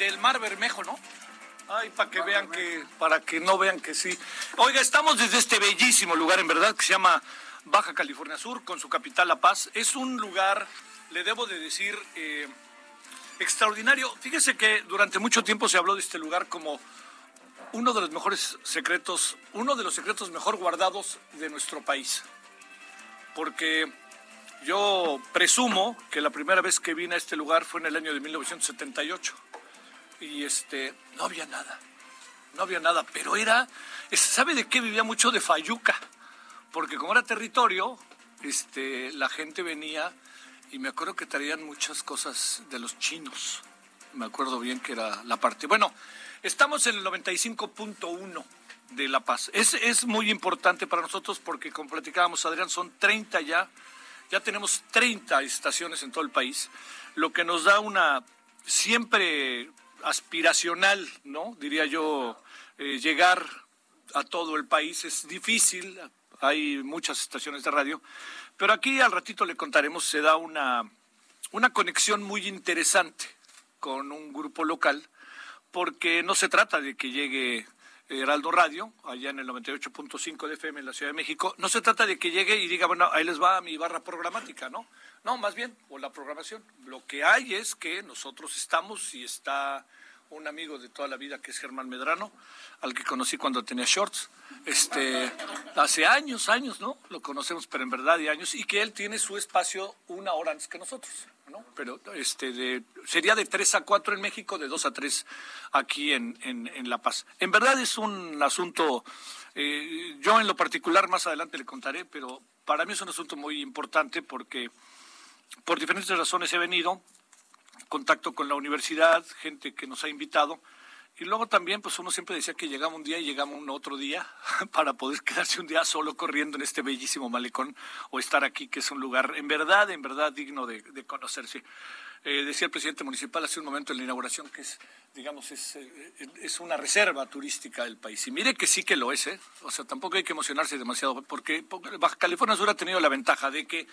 Desde el Mar Bermejo, ¿no? Ay, para que vean que, para que no vean que sí. Oiga, estamos desde este bellísimo lugar, en verdad, que se llama Baja California Sur, con su capital La Paz. Es un lugar, le debo de decir, eh, extraordinario. Fíjese que durante mucho tiempo se habló de este lugar como uno de los mejores secretos, uno de los secretos mejor guardados de nuestro país. Porque yo presumo que la primera vez que vine a este lugar fue en el año de 1978 y este no había nada, no había nada, pero era, ¿sabe de qué vivía mucho? De Fayuca, porque como era territorio, este, la gente venía y me acuerdo que traían muchas cosas de los chinos, me acuerdo bien que era la parte. Bueno, estamos en el 95.1 de La Paz. Es, es muy importante para nosotros porque, como platicábamos, Adrián, son 30 ya ya tenemos 30 estaciones en todo el país, lo que nos da una siempre aspiracional, ¿no? Diría yo, eh, llegar a todo el país es difícil, hay muchas estaciones de radio, pero aquí al ratito le contaremos, se da una, una conexión muy interesante con un grupo local, porque no se trata de que llegue Heraldo Radio, allá en el 98.5 de FM en la Ciudad de México, no se trata de que llegue y diga, bueno, ahí les va mi barra programática, ¿no? No, más bien, o la programación. Lo que hay es que nosotros estamos y está un amigo de toda la vida que es Germán Medrano, al que conocí cuando tenía shorts, este, hace años, años, ¿no? Lo conocemos, pero en verdad y años, y que él tiene su espacio una hora antes que nosotros, ¿no? Pero este, de, sería de 3 a 4 en México, de 2 a 3 aquí en, en, La Paz. En verdad es un asunto, eh, yo en lo particular más adelante le contaré, pero para mí es un asunto muy importante porque por diferentes razones he venido, contacto con la universidad, gente que nos ha invitado. Y luego también, pues uno siempre decía que llegaba un día y llegaba un otro día para poder quedarse un día solo corriendo en este bellísimo malecón o estar aquí, que es un lugar en verdad, en verdad digno de, conocerse. Eh, decía el presidente municipal hace un momento en la inauguración que es, digamos, es, eh, es una reserva turística del país. Y mire que sí que lo es, ¿eh? O sea, tampoco hay que emocionarse demasiado, porque Baja California Sur ha tenido la ventaja de que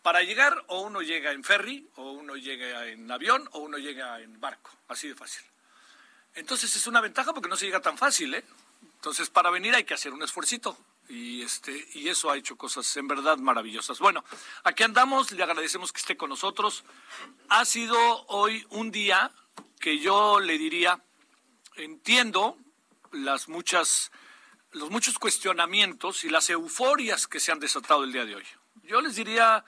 para llegar o uno llega en ferry, o uno llega en avión, o uno llega en barco, así de fácil. Entonces es una ventaja porque no se llega tan fácil, ¿eh? Entonces para venir hay que hacer un esfuercito y este y eso ha hecho cosas en verdad maravillosas. Bueno, aquí andamos, le agradecemos que esté con nosotros. Ha sido hoy un día que yo le diría entiendo las muchas los muchos cuestionamientos y las euforias que se han desatado el día de hoy. Yo les diría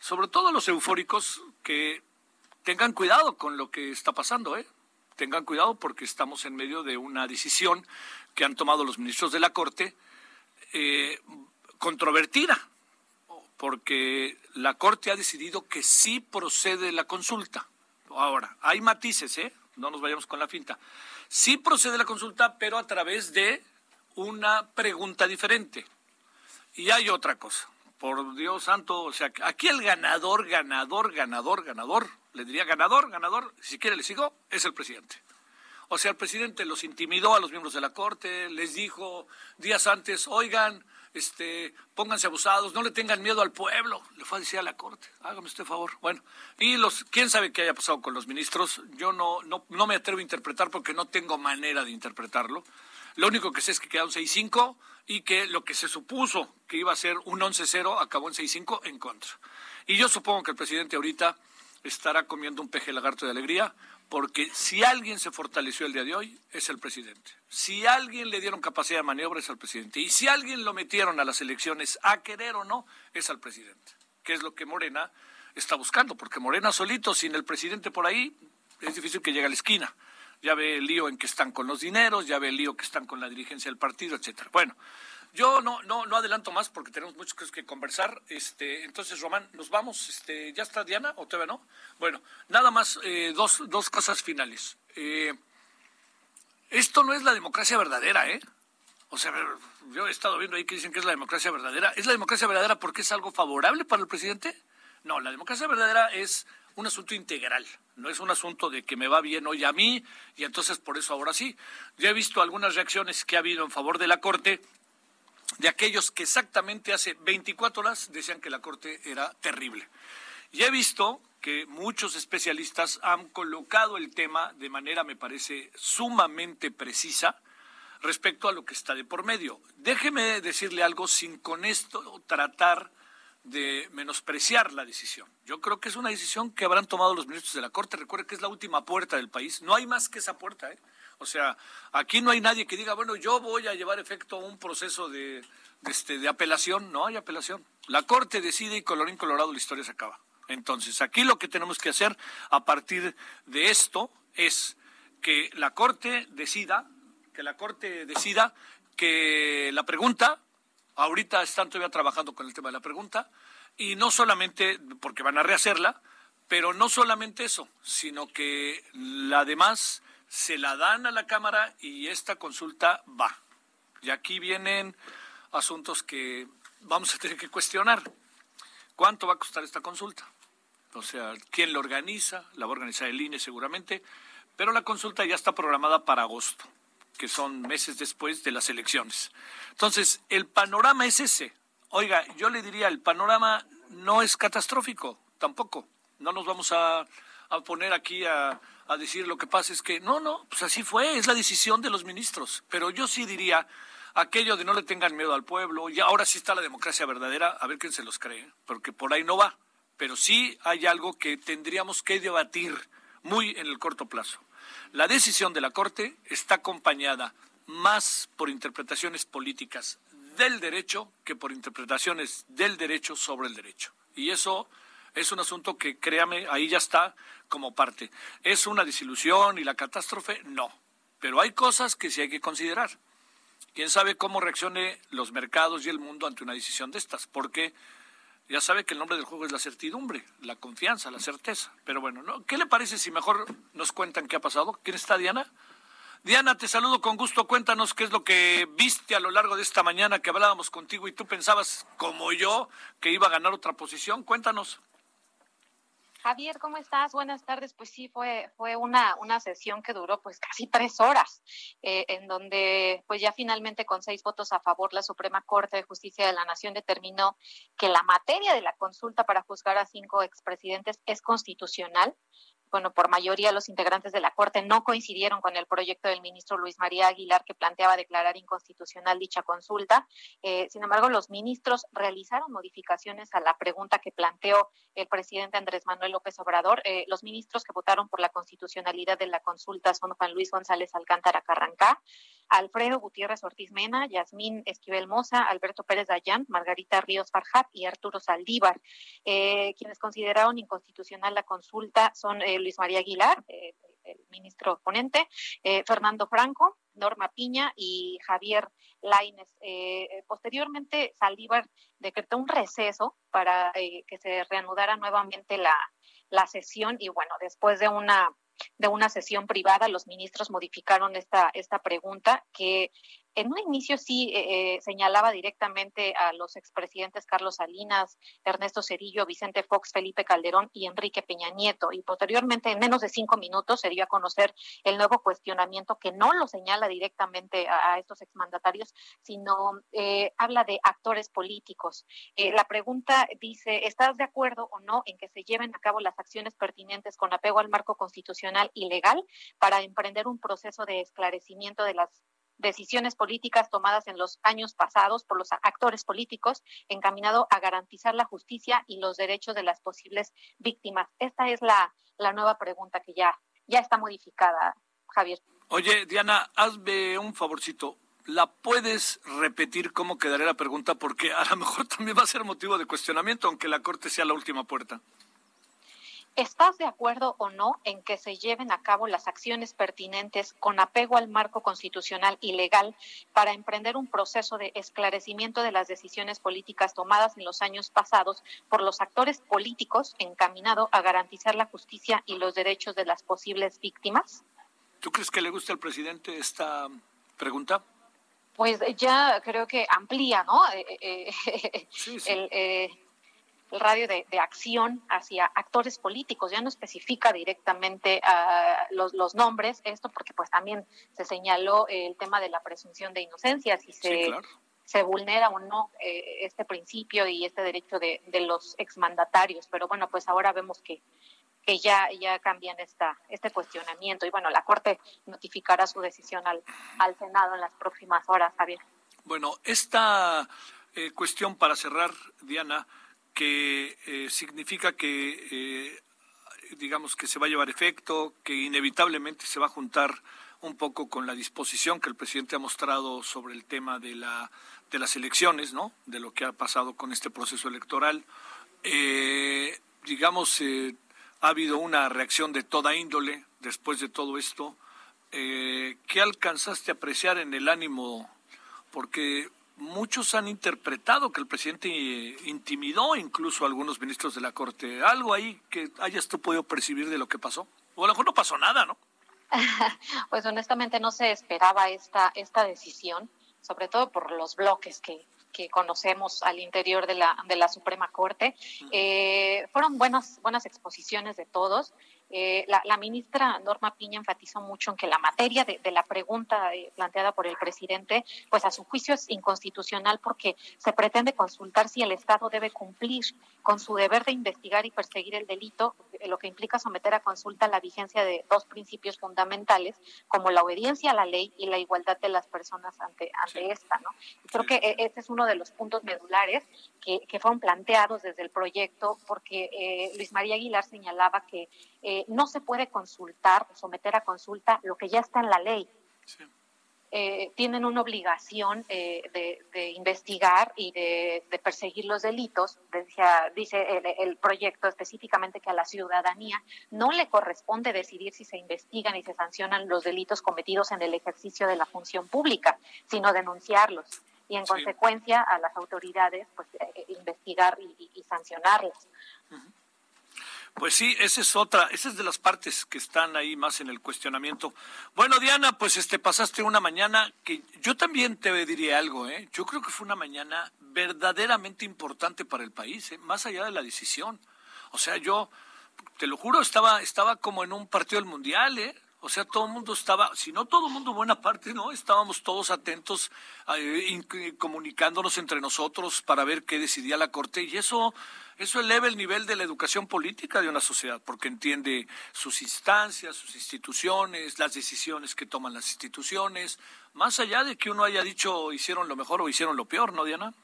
sobre todo los eufóricos, que tengan cuidado con lo que está pasando, ¿eh? Tengan cuidado porque estamos en medio de una decisión que han tomado los ministros de la Corte eh, controvertida, porque la Corte ha decidido que sí procede la consulta. Ahora, hay matices, ¿eh? No nos vayamos con la finta. Sí procede la consulta, pero a través de una pregunta diferente. Y hay otra cosa por Dios santo, o sea, aquí el ganador, ganador, ganador, ganador, le diría ganador, ganador, si quiere le sigo, es el presidente. O sea, el presidente los intimidó a los miembros de la Corte, les dijo días antes, oigan, este, pónganse abusados, no le tengan miedo al pueblo, le fue a decir a la Corte, hágame usted favor. Bueno, y los, quién sabe qué haya pasado con los ministros, yo no, no, no me atrevo a interpretar porque no tengo manera de interpretarlo. Lo único que sé es que quedaron 6-5 y que lo que se supuso que iba a ser un 11-0 acabó en 6-5 en contra. Y yo supongo que el presidente ahorita estará comiendo un peje lagarto de alegría, porque si alguien se fortaleció el día de hoy, es el presidente. Si alguien le dieron capacidad de maniobra, es al presidente. Y si alguien lo metieron a las elecciones, a querer o no, es al presidente. Que es lo que Morena está buscando, porque Morena solito, sin el presidente por ahí, es difícil que llegue a la esquina ya ve el lío en que están con los dineros, ya ve el lío que están con la dirigencia del partido, etcétera. Bueno, yo no, no, no adelanto más porque tenemos muchas cosas que conversar. Este, entonces, Román, nos vamos. Este, ¿Ya está Diana o todavía no? Bueno, nada más eh, dos, dos cosas finales. Eh, esto no es la democracia verdadera, ¿eh? O sea, yo he estado viendo ahí que dicen que es la democracia verdadera. ¿Es la democracia verdadera porque es algo favorable para el presidente? No, la democracia verdadera es un asunto integral, no es un asunto de que me va bien hoy a mí y entonces por eso ahora sí. Ya he visto algunas reacciones que ha habido en favor de la Corte de aquellos que exactamente hace 24 horas decían que la Corte era terrible. Y he visto que muchos especialistas han colocado el tema de manera, me parece, sumamente precisa respecto a lo que está de por medio. Déjeme decirle algo sin con esto tratar de menospreciar la decisión. Yo creo que es una decisión que habrán tomado los ministros de la Corte. Recuerde que es la última puerta del país. No hay más que esa puerta. ¿eh? O sea, aquí no hay nadie que diga, bueno, yo voy a llevar efecto un proceso de, este, de apelación. No hay apelación. La Corte decide y colorín colorado la historia se acaba. Entonces, aquí lo que tenemos que hacer a partir de esto es que la Corte decida, que la Corte decida que la pregunta Ahorita están todavía trabajando con el tema de la pregunta y no solamente porque van a rehacerla, pero no solamente eso, sino que la demás se la dan a la Cámara y esta consulta va. Y aquí vienen asuntos que vamos a tener que cuestionar. ¿Cuánto va a costar esta consulta? O sea, ¿quién la organiza? La va a organizar el INE seguramente, pero la consulta ya está programada para agosto que son meses después de las elecciones. Entonces, el panorama es ese. Oiga, yo le diría, el panorama no es catastrófico, tampoco. No nos vamos a, poner aquí a, a decir lo que pasa es que, no, no, pues así fue, es la decisión de los ministros. Pero yo sí diría aquello de no le tengan miedo al pueblo, y ahora sí está la democracia verdadera, a ver quién se los cree, porque por ahí no va. Pero sí hay algo que tendríamos que debatir muy en el corto plazo. La decisión de la Corte está acompañada más por interpretaciones políticas del derecho que por interpretaciones del derecho sobre el derecho. Y eso es un asunto que, créame, ahí ya está como parte. ¿Es una desilusión y la catástrofe? No. Pero hay cosas que sí hay que considerar. ¿Quién sabe cómo reaccione los mercados y el mundo ante una decisión de estas? Porque ya sabe que el nombre del juego es la certidumbre, la confianza, la certeza. Pero bueno, ¿no? ¿qué le parece si mejor nos cuentan qué ha pasado? ¿Quién está, Diana? Diana, te saludo con gusto. Cuéntanos qué es lo que viste a lo largo de esta mañana que hablábamos contigo y tú pensabas, como yo, que iba a ganar otra posición. Cuéntanos. Javier, ¿cómo estás? Buenas tardes. Pues sí, fue, fue una, una sesión que duró pues casi tres horas, eh, en donde pues ya finalmente con seis votos a favor la Suprema Corte de Justicia de la Nación determinó que la materia de la consulta para juzgar a cinco expresidentes es constitucional bueno, por mayoría los integrantes de la Corte no coincidieron con el proyecto del ministro Luis María Aguilar que planteaba declarar inconstitucional dicha consulta. Eh, sin embargo, los ministros realizaron modificaciones a la pregunta que planteó el presidente Andrés Manuel López Obrador. Eh, los ministros que votaron por la constitucionalidad de la consulta son Juan Luis González Alcántara Carrancá, Alfredo Gutiérrez Ortiz Mena, Yasmín Esquivel Moza, Alberto Pérez Dayán, Margarita Ríos Farjat y Arturo Saldívar. Eh, quienes consideraron inconstitucional la consulta son Luis María Aguilar, eh, el ministro ponente, eh, Fernando Franco, Norma Piña y Javier Laines. Eh, posteriormente, Saldívar decretó un receso para que se reanudara nuevamente la, la sesión y bueno, después de una de una sesión privada, los ministros modificaron esta, esta pregunta que en un inicio sí eh, eh, señalaba directamente a los expresidentes Carlos Salinas, Ernesto Cerillo, Vicente Fox, Felipe Calderón y Enrique Peña Nieto. Y posteriormente, en menos de cinco minutos, se dio a conocer el nuevo cuestionamiento que no lo señala directamente a, estos exmandatarios, sino eh, habla de actores políticos. la pregunta dice, ¿estás de acuerdo o no en que se lleven a cabo las acciones pertinentes con apego al marco constitucional y legal para emprender un proceso de esclarecimiento de las decisiones políticas tomadas en los años pasados por los actores políticos encaminado a garantizar la justicia y los derechos de las posibles víctimas. Esta es la, la nueva pregunta que ya, ya está modificada, Javier. Oye, Diana, hazme un favorcito. ¿La puedes repetir cómo quedaría la pregunta? Porque a lo mejor también va a ser motivo de cuestionamiento, aunque la Corte sea la última puerta. ¿Estás de acuerdo o no en que se lleven a cabo las acciones pertinentes con apego al marco constitucional y legal para emprender un proceso de esclarecimiento de las decisiones políticas tomadas en los años pasados por los actores políticos encaminado a garantizar la justicia y los derechos de las posibles víctimas? ¿Tú crees que le gusta al presidente esta pregunta? Pues ya creo que amplía, ¿no? Eh, eh, eh, sí, sí. El, el radio de, acción hacia actores políticos, ya no especifica directamente uh, los, los, nombres, esto porque pues también se señaló el tema de la presunción de inocencia, si se, se vulnera o no eh, este principio y este derecho de, de, los exmandatarios, pero bueno, pues ahora vemos que que ya, ya cambian esta, este cuestionamiento. Y bueno, la Corte notificará su decisión al, al Senado en las próximas horas, Javier. Bueno, esta eh, cuestión para cerrar, Diana, que eh, significa que, eh, digamos, que se va a llevar efecto, que inevitablemente se va a juntar un poco con la disposición que el presidente ha mostrado sobre el tema de, la, de las elecciones, ¿no? De lo que ha pasado con este proceso electoral. Eh, digamos, ha habido una reacción de toda índole después de todo esto. ¿Qué alcanzaste a apreciar en el ánimo? Porque muchos han interpretado que el presidente intimidó incluso a algunos ministros de la Corte. ¿Algo ahí que hayas tú podido percibir de lo que pasó? O a lo mejor no pasó nada, ¿no? pues honestamente no se esperaba esta, esta decisión, sobre todo por los bloques que, que conocemos al interior de la, de la Suprema Corte. Eh, fueron buenas, buenas exposiciones de todos. Eh, la, ministra Norma Piña enfatizó mucho en que la materia de, la pregunta eh, planteada por el presidente, pues a su juicio es inconstitucional porque se pretende consultar si el Estado debe cumplir con su deber de investigar y perseguir el delito lo que implica someter a consulta la vigencia de dos principios fundamentales, como la obediencia a la ley y la igualdad de las personas ante, ante esta. ¿no? creo que e, este es uno de los puntos medulares que, que fueron planteados desde el proyecto, porque eh, Luis María Aguilar señalaba que eh, no se puede consultar o someter a consulta lo que ya está en la ley. Eh, tienen una obligación de, investigar y de, perseguir los delitos. dice el, proyecto específicamente que a la ciudadanía no le corresponde decidir si se investigan y se sancionan los delitos cometidos en el ejercicio de la función pública, sino denunciarlos y en consecuencia a las autoridades pues investigar y, sancionarlos. Pues sí, esa es otra, esa es de las partes que están ahí más en el cuestionamiento. Bueno, Diana, pues este pasaste una mañana que yo también te diría algo, ¿eh? Yo creo que fue una mañana verdaderamente importante para el país, ¿eh? más allá de la decisión. O sea, yo te lo juro, estaba estaba como en un partido del mundial, ¿eh? O sea, todo el mundo estaba, si no todo el mundo, buena parte, ¿no? Estábamos todos atentos, eh, comunicándonos entre nosotros para ver qué decidía la Corte y eso, eso eleva el nivel de la educación política de una sociedad, porque entiende sus instancias, sus instituciones, las decisiones que toman las instituciones, más allá de que uno haya dicho hicieron lo mejor o hicieron lo peor, ¿no, Diana?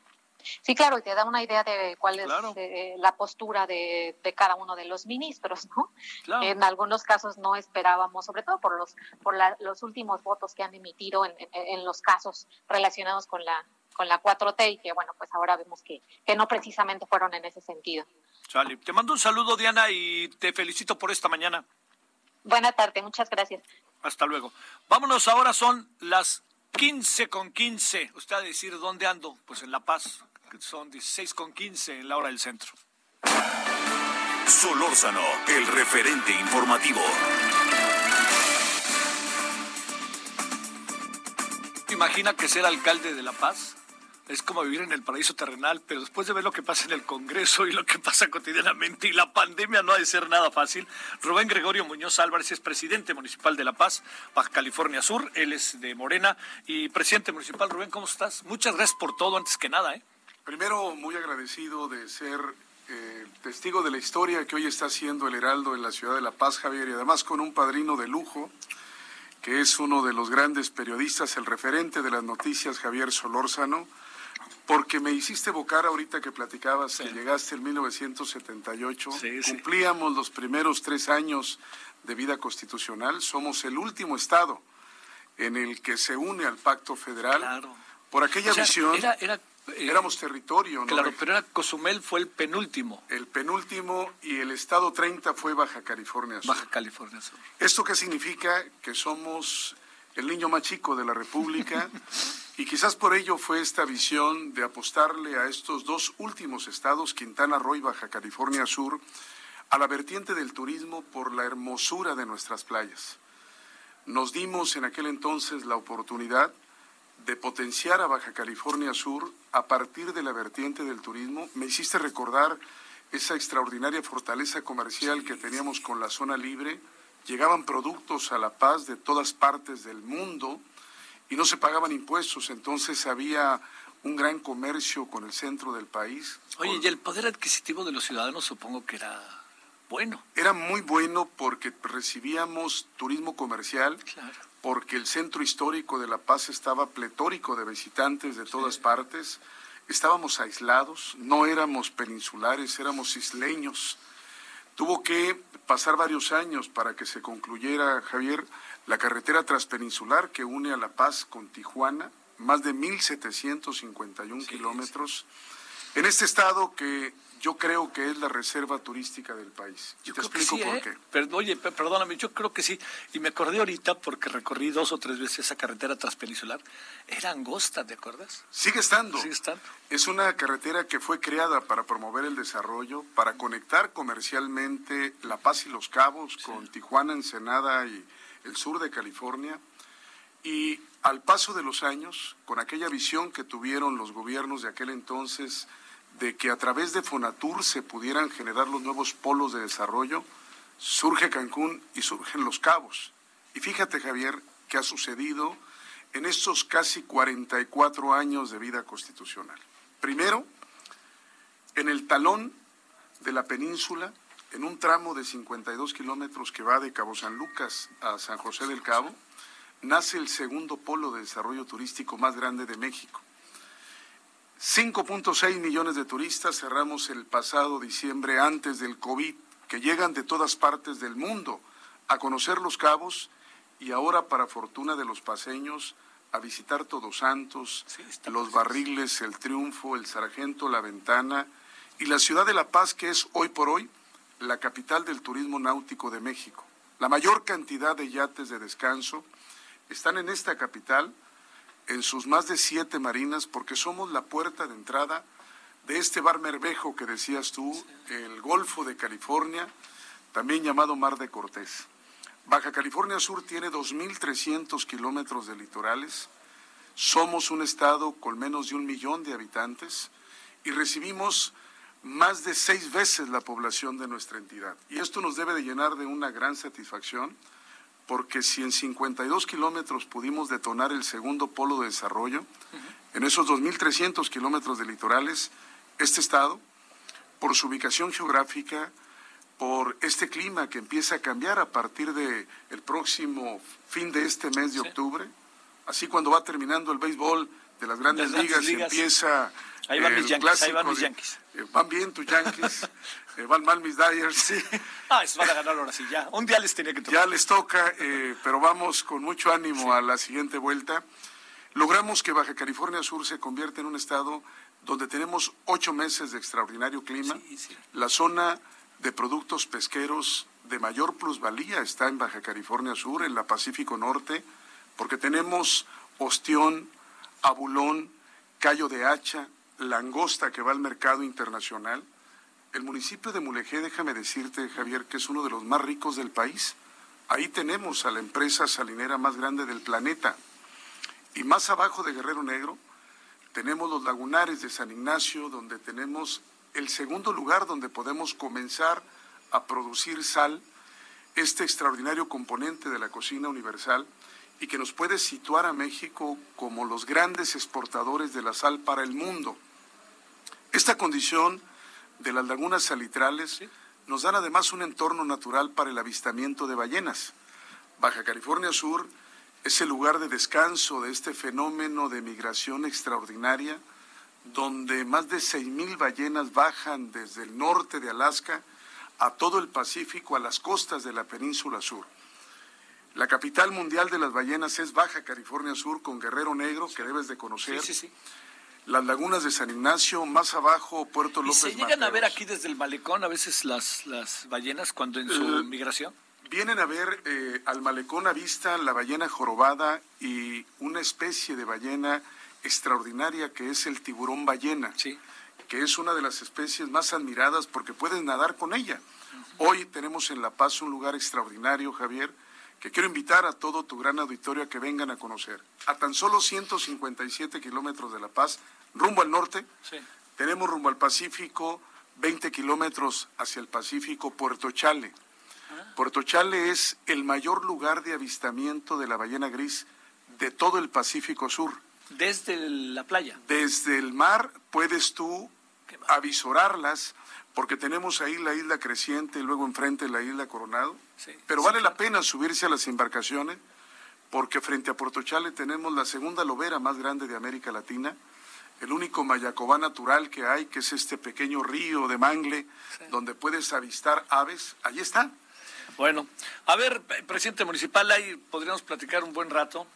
Sí, claro, y te da una idea de cuál es eh, la postura de, cada uno de los ministros, ¿no? En algunos casos no esperábamos, sobre todo por los por los últimos votos que han emitido en, los casos relacionados con la con la 4T y que bueno, pues ahora vemos que, que no precisamente fueron en ese sentido. Te mando un saludo, Diana, y te felicito por esta mañana. Buena tarde, muchas gracias. Hasta luego. Vámonos, ahora son las 15 con 15. Usted a decir dónde ando, pues en La Paz, son 16 con 15 en la hora del centro. Solórzano, el referente informativo. Imagina que ser alcalde de La Paz es como vivir en el paraíso terrenal, pero después de ver lo que pasa en el Congreso y lo que pasa cotidianamente y la pandemia no ha de ser nada fácil. Rubén Gregorio Muñoz Álvarez es presidente municipal de La Paz, Baja California Sur, él es de Morena y presidente municipal. Rubén, ¿cómo estás? Muchas gracias por todo antes que nada, ¿eh? Primero, muy agradecido de ser eh, testigo de la historia que hoy está haciendo el Heraldo en la ciudad de La Paz, Javier, y además con un padrino de lujo, que es uno de los grandes periodistas, el referente de las noticias, Javier Solórzano, porque me hiciste evocar ahorita que platicabas que llegaste en 1978, cumplíamos los primeros tres años de vida constitucional, somos el último estado en el que se une al pacto federal. Por aquella visión. era eh, Éramos territorio, ¿no? Claro, pero era Cozumel fue el penúltimo. El penúltimo y el estado 30 fue Baja California Sur. Baja California Sur. ¿Esto qué significa? Que somos el niño más chico de la República y quizás por ello fue esta visión de apostarle a estos dos últimos estados, Quintana Roo y Baja California Sur, a la vertiente del turismo por la hermosura de nuestras playas. Nos dimos en aquel entonces la oportunidad de potenciar a Baja California Sur a partir de la vertiente del turismo, me hiciste recordar esa extraordinaria fortaleza comercial que teníamos con la zona libre. Llegaban productos a La Paz de todas partes del mundo y no se pagaban impuestos, entonces había un gran comercio con el centro del país. Oye, y el poder adquisitivo de los ciudadanos supongo que era bueno. Era muy bueno porque recibíamos turismo comercial, claro porque el centro histórico de La Paz estaba pletórico de visitantes de todas partes. Estábamos aislados, no éramos peninsulares, éramos isleños. Tuvo que pasar varios años para que se concluyera, Javier, la carretera transpeninsular que une a La Paz con Tijuana, más de 1.751 kilómetros. En este estado que yo creo que es la reserva turística del país. Yo te explico por ¿eh? qué. oye, perdóname, yo creo que sí. Y me acordé ahorita porque recorrí dos o tres veces esa carretera transpeninsular. Era angosta, ¿te acuerdas? Sigue estando. Sigue estando. Es una carretera que fue creada para promover el desarrollo, para conectar comercialmente La Paz y Los Cabos con Tijuana, Ensenada y el sur de California. Y al paso de los años, con aquella visión que tuvieron los gobiernos de aquel entonces, de que a través de Fonatur se pudieran generar los nuevos polos de desarrollo, surge Cancún y surgen Los Cabos. Y fíjate, Javier, que ha sucedido en estos casi 44 años de vida constitucional. Primero, en el talón de la península en un tramo de 52 kilómetros que va de Cabo San Lucas a San José del Cabo, nace el segundo polo de desarrollo turístico más grande de México. 5.6 millones de turistas cerramos el pasado diciembre antes del COVID, que llegan de todas partes del mundo a conocer los cabos y ahora, para fortuna de los paseños, a visitar Todos Santos, los barriles, el Triunfo, el Sargento, la Ventana y la ciudad de La Paz, que es hoy por hoy la capital del turismo náutico de México. La mayor cantidad de yates de descanso están en esta capital, en sus más de siete marinas, porque somos la puerta de entrada de este bar Mervejo que decías tú, el Golfo de California, también llamado Mar de Cortés. Baja California Sur tiene 2.300 kilómetros de litorales, somos un estado con menos de un millón de habitantes y recibimos más de seis veces la población de nuestra entidad. Y esto nos debe de llenar de una gran satisfacción porque si en 52 kilómetros pudimos detonar el segundo polo de desarrollo, en esos 2.300 kilómetros de litorales, este estado, por su ubicación geográfica, por este clima que empieza a cambiar a partir del el próximo fin de este mes de octubre, así cuando va terminando el béisbol de las grandes, ligas, y empieza Ahí van mis Yankees, ahí van mis Yankees. Eh, van bien tus Yankees, eh, van mal mis Dyers. Sí. Ah, eso van a ganar ahora sí, ya. Un día les tenía que tocar. Ya les toca, eh, pero vamos con mucho ánimo a la siguiente vuelta. Logramos que Baja California Sur se convierta en un estado donde tenemos ocho meses de extraordinario clima. La zona de productos pesqueros de mayor plusvalía está en Baja California Sur, en la Pacífico Norte, porque tenemos ostión, abulón, callo de hacha, langosta que va al mercado internacional. El municipio de Mulegé, déjame decirte, Javier, que es uno de los más ricos del país. Ahí tenemos a la empresa salinera más grande del planeta. Y más abajo de Guerrero Negro tenemos los lagunares de San Ignacio, donde tenemos el segundo lugar donde podemos comenzar a producir sal, este extraordinario componente de la cocina universal y que nos puede situar a México como los grandes exportadores de la sal para el mundo. Esta condición de las lagunas salitrales nos dan además un entorno natural para el avistamiento de ballenas. Baja California Sur es el lugar de descanso de este fenómeno de migración extraordinaria, donde más de 6.000 ballenas bajan desde el norte de Alaska a todo el Pacífico, a las costas de la península sur. La capital mundial de las ballenas es Baja California Sur, con Guerrero Negro, que debes de conocer. Sí, sí, sí. Las lagunas de San Ignacio, más abajo, Puerto López. ¿Y se llegan a ver aquí desde el malecón a veces las, las ballenas cuando en su migración? Vienen a ver eh, al malecón a vista la ballena jorobada y una especie de ballena extraordinaria que es el tiburón ballena, sí. que es una de las especies más admiradas porque puedes nadar con ella. Hoy tenemos en La Paz un lugar extraordinario, Javier, que quiero invitar a todo tu gran auditorio a que vengan a conocer. A tan solo 157 kilómetros de La Paz, rumbo al norte, Sí. tenemos rumbo al Pacífico 20 kilómetros hacia el Pacífico Puerto Chale. Puerto Chale es el mayor lugar de avistamiento de la ballena gris de todo el Pacífico Sur. Desde la playa. Desde el mar puedes tú avisorarlas, porque tenemos ahí la isla Creciente y luego enfrente la isla Coronado. Sí, Pero sí, vale la pena subirse a las embarcaciones, porque frente a Puerto Chale tenemos la segunda lobera más grande de América Latina, el único mayacobá natural que hay, que es este pequeño río de mangle, donde puedes avistar aves. Allí está. Bueno, a ver, eh, presidente municipal, ahí podríamos platicar un buen rato.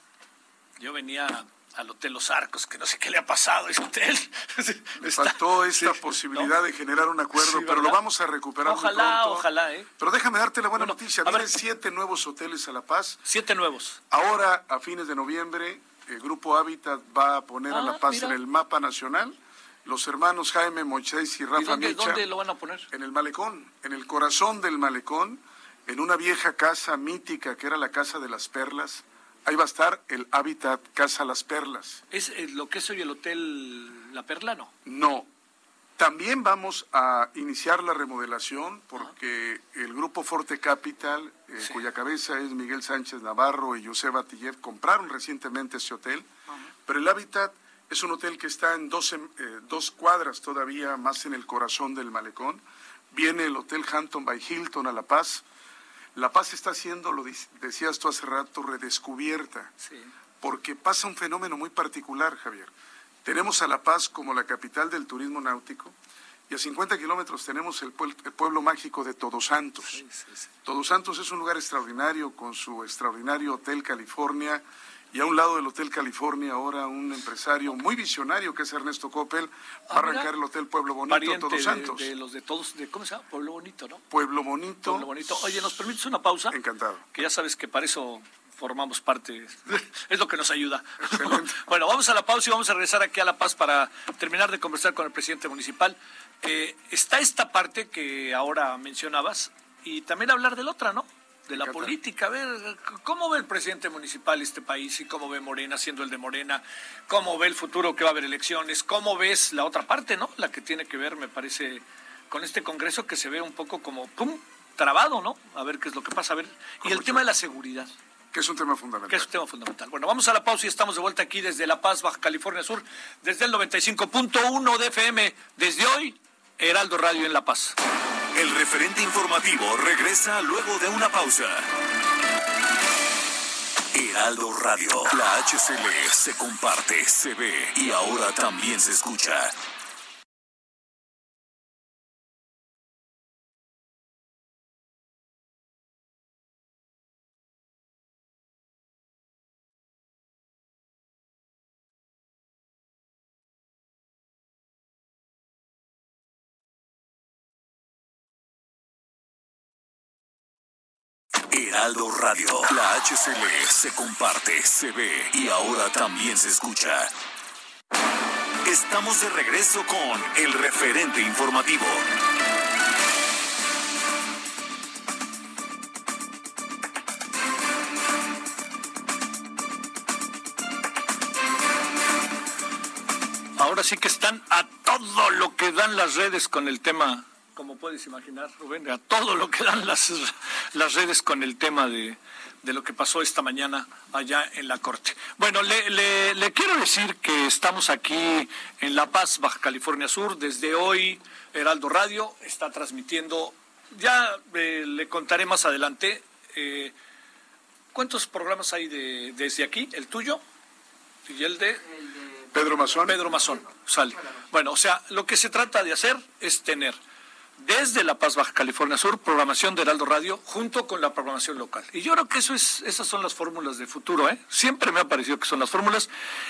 Yo venía al Hotel Los Arcos, que no sé qué le ha pasado a ese hotel. Me Está- faltó esta sí, posibilidad ¿no? de generar un acuerdo, Sí, pero lo vamos a recuperar muy Ojalá, pronto. ojalá, ¿eh? Pero déjame darte la buena Bueno, noticia. Vienen siete nuevos hoteles a La Paz. Siete nuevos. Ahora, a fines de noviembre, el Grupo Hábitat va a poner a Ah, La Paz mira. en el mapa nacional. Los hermanos Jaime Moisés y ¿Y Rafa dónde, Mecha dónde lo van a poner? en el malecón, en el corazón del malecón, en una vieja casa mítica que era la Casa de las Perlas. Ahí va a estar el Hábitat Casa Las Perlas. ¿Es eh, lo que es hoy el Hotel La Perla, no? No. También vamos a iniciar la remodelación porque el grupo Forte Capital, eh, Sí. cuya cabeza es Miguel Sánchez Navarro y José Batillev, compraron recientemente ese hotel, pero el hábitat Es un hotel que está en dos, em, eh, dos cuadras todavía más en el corazón del malecón. Viene el Hotel Hampton by Hilton a La Paz. La Paz está siendo, lo decías tú hace rato, redescubierta. Porque pasa un fenómeno muy particular, Javier. Tenemos a La Paz como la capital del turismo náutico y a 50 kilómetros tenemos el, pueblo mágico de Todos Santos. Todos Santos es un lugar extraordinario con su extraordinario Hotel California y a un lado del Hotel California ahora un empresario muy visionario que es Ernesto Coppel va a ah, arrancar el Hotel Pueblo Bonito Todos Santos. De, los de todos, de, ¿cómo se llama? Pueblo Bonito, ¿no? Pueblo Bonito. Pueblo Bonito. Oye, ¿nos permites una pausa? Encantado. Que ya sabes que para eso formamos parte, es lo que nos ayuda. bueno, vamos a la pausa y vamos a regresar aquí a La Paz para terminar de conversar con el presidente municipal. Eh, está esta parte que ahora mencionabas y también hablar de la otra, ¿no? de la política. A ver, ¿cómo ve el presidente municipal este país y cómo ve Morena siendo el de Morena? ¿Cómo ve el futuro que va a haber elecciones? ¿Cómo ves la otra parte, no? La que tiene que ver, me parece, con este Congreso que se ve un poco como, ¡pum!, trabado, ¿no? A ver qué es lo que pasa. A ver, y el tema de la seguridad. Que es un tema fundamental. Que es un tema fundamental. Bueno, vamos a la pausa y estamos de vuelta aquí desde La Paz, Baja California Sur, desde el 95.1 de FM, desde hoy, Heraldo Radio en La Paz. El referente informativo regresa luego de una pausa. Heraldo Radio, la HCL se comparte, se ve y ahora también se escucha. Radio. La HCL se comparte, se ve y ahora también se escucha. Estamos de regreso con el referente informativo. Ahora sí que están a todo lo que dan las redes con el tema como puedes imaginar, Rubén, a todo lo que dan las, las redes con el tema de, lo que pasó esta mañana allá en la Corte. Bueno, le, le, quiero decir que estamos aquí en La Paz, Baja California Sur. Desde hoy, Heraldo Radio está transmitiendo, ya eh, le contaré más adelante, eh, ¿cuántos programas hay de, desde aquí? ¿El tuyo? ¿Y el de...? Pedro Mazón. Pedro Mazón, sale. Bueno, o sea, lo que se trata de hacer es tener desde La Paz, Baja California Sur, programación de Heraldo Radio, junto con la programación local. Y yo creo que eso es, esas son las fórmulas de futuro, ¿eh? Siempre me ha parecido que son las fórmulas.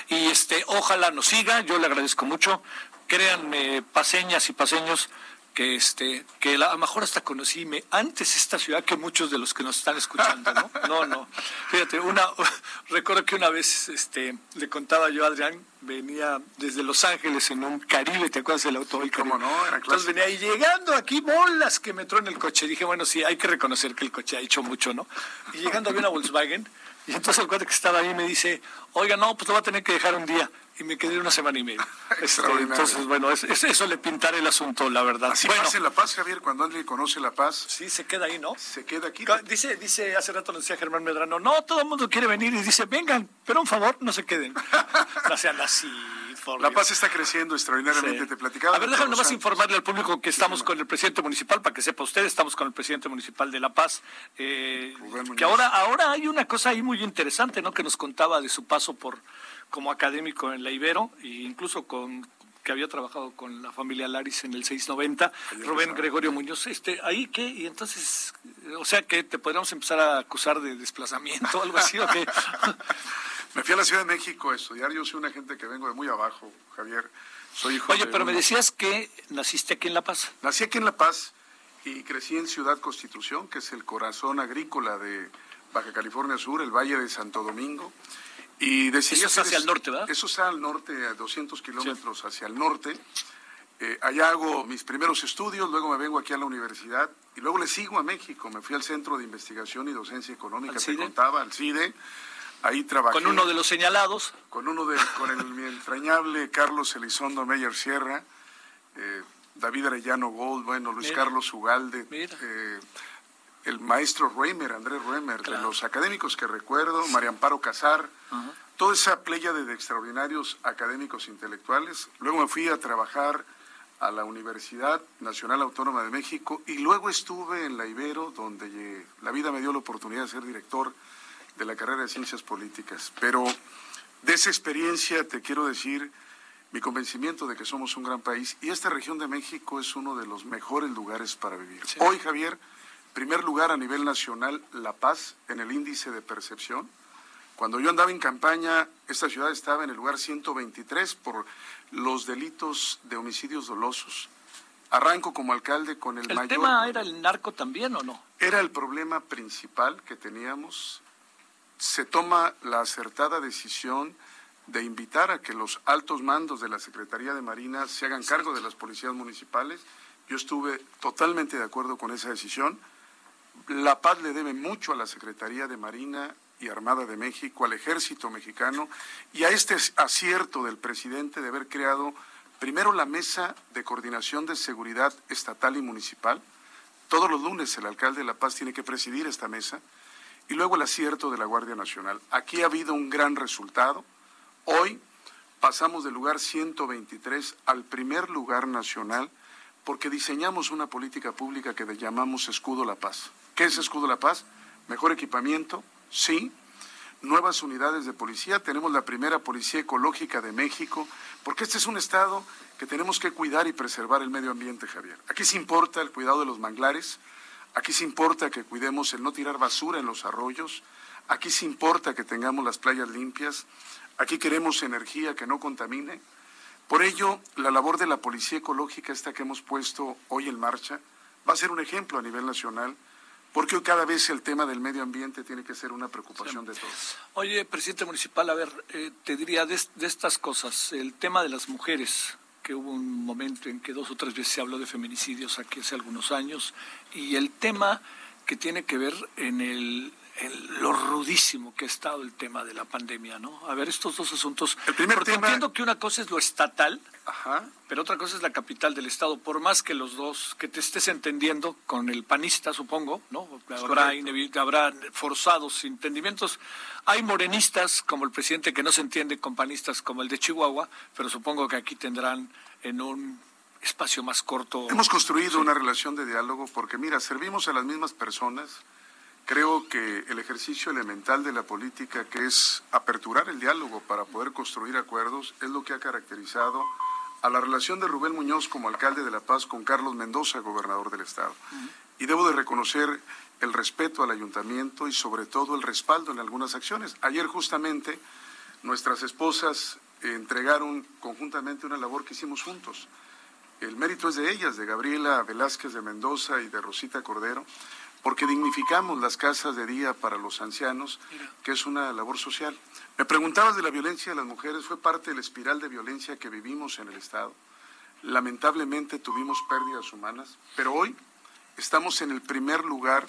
Y este, ojalá nos siga, yo le agradezco mucho. Créanme, paseñas y paseños, que este que a lo mejor hasta conocí antes esta ciudad que muchos de los que nos están escuchando, ¿no? No, no. Fíjate, una recuerdo que una vez este le contaba yo a Adrián, venía desde Los Ángeles en un Caribe, ¿te acuerdas del automóvil? ¿Cómo no? Era Entonces venía y llegando aquí bolas que me en el coche. Dije, bueno, sí, hay que reconocer que el coche ha hecho mucho, ¿no? Y llegando había una Volkswagen y entonces el cuate que estaba ahí me dice, "Oiga, no, pues lo va a tener que dejar un día." y me quedé una semana y media. Este, entonces, bueno, es, eso le pintaré el asunto, la verdad. Así bueno, pasa en La Paz, Javier, cuando alguien conoce La Paz. Sí, se queda ahí, ¿no? Se queda aquí. Dice, dice hace rato lo decía Germán Medrano, no, todo el mundo quiere venir y dice, vengan, pero un favor, no se queden. no sean así. La Paz está creciendo extraordinariamente, te platicaba. A ver, déjame nomás informarle al público que estamos con el presidente municipal, para que sepa usted, estamos con el presidente municipal de La Paz, eh, que ahora, ahora hay una cosa ahí muy interesante, ¿no? Que nos contaba de su paso por como académico en la Ibero e incluso con que había trabajado con la familia Laris en el 690, Rubén Gregorio Muñoz, este, ahí qué, y entonces, o sea que te podríamos empezar a acusar de desplazamiento, algo así, ¿o qué? Me fui a la Ciudad de México a estudiar, yo soy una gente que vengo de muy abajo, Javier, soy hijo Oye, pero me decías que naciste aquí en La Paz. Nací aquí en La Paz y crecí en Ciudad Constitución, que es el corazón agrícola de Baja California Sur, el Valle de Santo Domingo. Y decidí eso hacia el norte, ¿verdad? Eso está al norte, a 200 kilómetros hacia el norte. Eh, allá hago mis primeros estudios, luego me vengo aquí a la universidad y luego le sigo a México. Me fui al Centro de Investigación y Docencia Económica, te contaba, al CIDE. Ahí trabajé. Con uno de los señalados. Con uno de, con el mi entrañable Carlos Elizondo Meyer Sierra, eh, David Arellano Gold, bueno, Luis Carlos Ugalde. Eh, el maestro Reimer, Andrés Reimer, de los académicos que recuerdo, María Amparo Casar, toda esa playa de extraordinarios académicos intelectuales. Luego me fui a trabajar a la Universidad Nacional Autónoma de México y luego estuve en la Ibero, donde la vida me dio la oportunidad de ser director de la carrera de Ciencias Políticas. Pero de esa experiencia te quiero decir mi convencimiento de que somos un gran país y esta región de México es uno de los mejores lugares para vivir. Hoy, Javier, primer lugar a nivel nacional, La Paz en el índice de percepción. Cuando yo andaba en campaña, esta ciudad estaba en el lugar 123 por los delitos de homicidios dolosos. Arranco como alcalde con el, mayor... ¿El tema era el narco también o no? Era el problema principal que teníamos. Se toma la acertada decisión de invitar a que los altos mandos de la Secretaría de Marina se hagan cargo de las policías municipales. Yo estuve totalmente de acuerdo con esa decisión. La paz le debe mucho a la Secretaría de Marina y Armada de México, al ejército mexicano y a este acierto del presidente de haber creado primero la mesa de coordinación de seguridad estatal y municipal. Todos los lunes el alcalde de La Paz tiene que presidir esta mesa y luego el acierto de la Guardia Nacional. Aquí ha habido un gran resultado. Hoy pasamos del lugar 123 al primer lugar nacional porque diseñamos una política pública que llamamos Escudo La Paz. ¿Qué es Escudo La Paz? Mejor equipamiento, sí, nuevas unidades de policía, tenemos la primera policía ecológica de México, porque este es un estado que tenemos que cuidar y preservar el medio ambiente, Javier. Aquí se importa el cuidado de los manglares, aquí se importa que cuidemos el no tirar basura en los arroyos, aquí se importa que tengamos las playas limpias, aquí queremos energía que no contamine. Por ello, la labor de la policía ecológica, esta que hemos puesto hoy en marcha, va a ser un ejemplo a nivel nacional porque cada vez el tema del medio ambiente tiene que ser una preocupación de todos. Oye, presidente municipal, a ver, eh, te diría de, estas cosas, el tema de las mujeres, hubo un momento en que dos o tres veces se habló de feminicidios aquí hace algunos años, y el tema que tiene que ver en el lo rudísimo que ha estado el tema de la pandemia, ¿no? A ver, estos dos asuntos. El primer porque entiendo que una cosa es lo estatal, pero otra cosa es la capital del estado. Por más que los dos, que te estés entendiendo con el panista, supongo, ¿no? Habrá, habrá forzados entendimientos. Hay morenistas como el presidente que no se entiende con panistas como el de Chihuahua, pero supongo que aquí tendrán en un espacio más corto. Hemos construido una relación de diálogo porque, mira, servimos a las mismas personas Creo que el ejercicio elemental de la política, que es aperturar el diálogo para poder construir acuerdos, es lo que ha caracterizado a la relación de Rubén Muñoz como alcalde de La Paz con Carlos Mendoza, gobernador del Estado. Y debo de reconocer el respeto al ayuntamiento y sobre todo el respaldo en algunas acciones. Ayer justamente nuestras esposas entregaron conjuntamente una labor que hicimos juntos. El mérito es de ellas, de Gabriela Velázquez de Mendoza y de Rosita Cordero porque dignificamos las casas de día para los ancianos, que es una labor social. Me preguntabas de la violencia de las mujeres, fue parte de la espiral de violencia que vivimos en el Estado. Lamentablemente tuvimos pérdidas humanas, pero hoy estamos en el primer lugar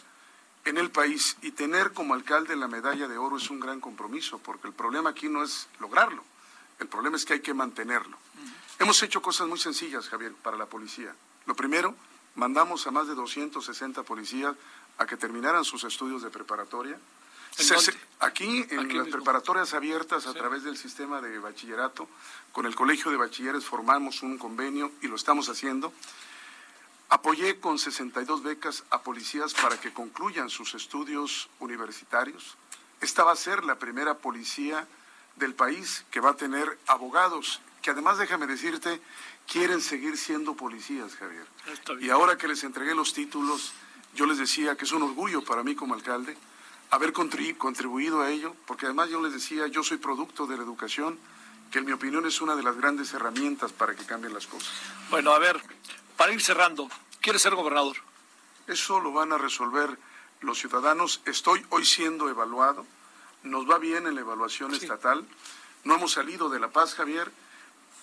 en el país y tener como alcalde la medalla de oro es un gran compromiso, porque el problema aquí no es lograrlo, el problema es que hay que mantenerlo. Hemos hecho cosas muy sencillas, Javier, para la policía. Lo primero, mandamos a más de 260 policías a que terminaran sus estudios de preparatoria. aquí en las preparatorias abiertas a través del sistema de bachillerato, con el Colegio de Bachilleres formamos un convenio y lo estamos haciendo. Apoyé con 62 becas a policías para que concluyan sus estudios universitarios. Esta va a ser la primera policía del país que va a tener abogados, que además déjame decirte, quieren seguir siendo policías, Javier. Y ahora que les entregué los títulos, yo les decía que es un orgullo para mí como alcalde haber contribuido a ello, porque además yo les decía, yo soy producto de la educación, que en mi opinión es una de las grandes herramientas para que cambien las cosas. Bueno, a ver, para ir cerrando, ¿quiere ser gobernador? Eso lo van a resolver los ciudadanos. Estoy hoy siendo evaluado, nos va bien en la evaluación estatal, no hemos salido de La Paz, Javier,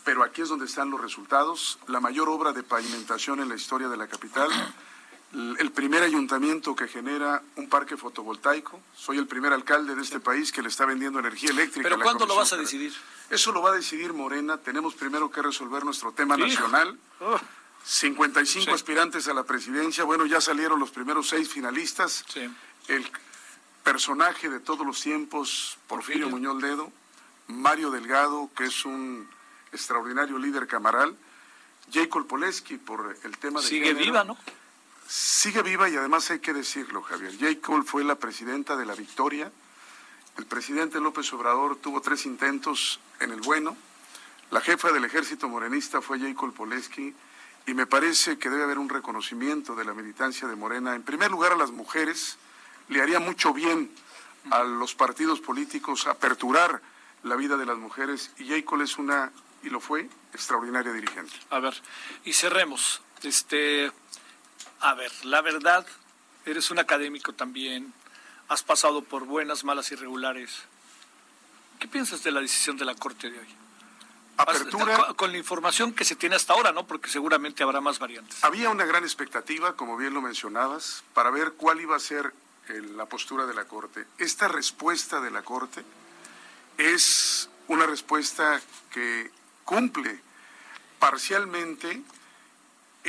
pero aquí es donde están los resultados. La mayor obra de pavimentación en la historia de la capital el primer ayuntamiento que genera un parque fotovoltaico. Soy el primer alcalde de este país que le está vendiendo energía eléctrica. ¿Pero cuándo lo vas a decidir? Eso lo va a decidir Morena. Tenemos primero que resolver nuestro tema nacional. Oh. 55 aspirantes a la presidencia. Bueno, ya salieron los primeros seis finalistas. Sí. El personaje de todos los tiempos, Porfirio, Porfirio. Muñoz Ledo, Mario Delgado, que es un extraordinario líder camaral, Jacob Poleski por el tema de Sigue género. viva, ¿no? Sigue viva y además hay que decirlo, Javier. Jacob fue la presidenta de la Victoria. El presidente López Obrador tuvo tres intentos en el bueno. La jefa del ejército morenista fue Jacob Poleski y me parece que debe haber un reconocimiento de la militancia de Morena. En primer lugar a las mujeres, le haría mucho bien a los partidos políticos aperturar la vida de las mujeres y Jacob es una, y lo fue, extraordinaria dirigente. A ver, y cerremos. Este, a ver, la verdad, eres un académico también, has pasado por buenas, malas y regulares. ¿Qué piensas de la decisión de la Corte de hoy? Apertura. Con, la información que se tiene hasta ahora, ¿no? Porque seguramente habrá más variantes. Había una gran expectativa, como bien lo mencionabas, para ver cuál iba a ser la postura de la Corte. Esta respuesta de la Corte es una respuesta que cumple parcialmente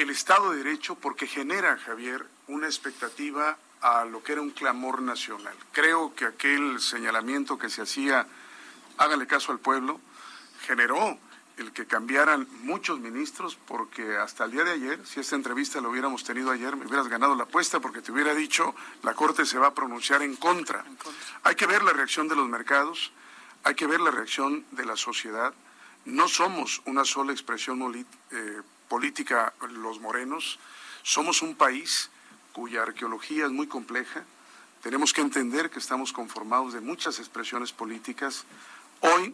el Estado de Derecho porque genera, Javier, una expectativa a lo que era un clamor nacional. Creo que aquel señalamiento que se hacía, hágale caso al pueblo, generó el que cambiaran muchos ministros, porque hasta el día de ayer, si esta entrevista la hubiéramos tenido ayer, me hubieras ganado la apuesta porque te hubiera dicho, la Corte se va a pronunciar en contra. Hay que ver la reacción de los mercados, hay que ver la reacción de la sociedad. No somos una sola expresión eh, política los morenos, somos un país cuya arqueología es muy compleja. Tenemos que entender que estamos conformados de muchas expresiones políticas. Hoy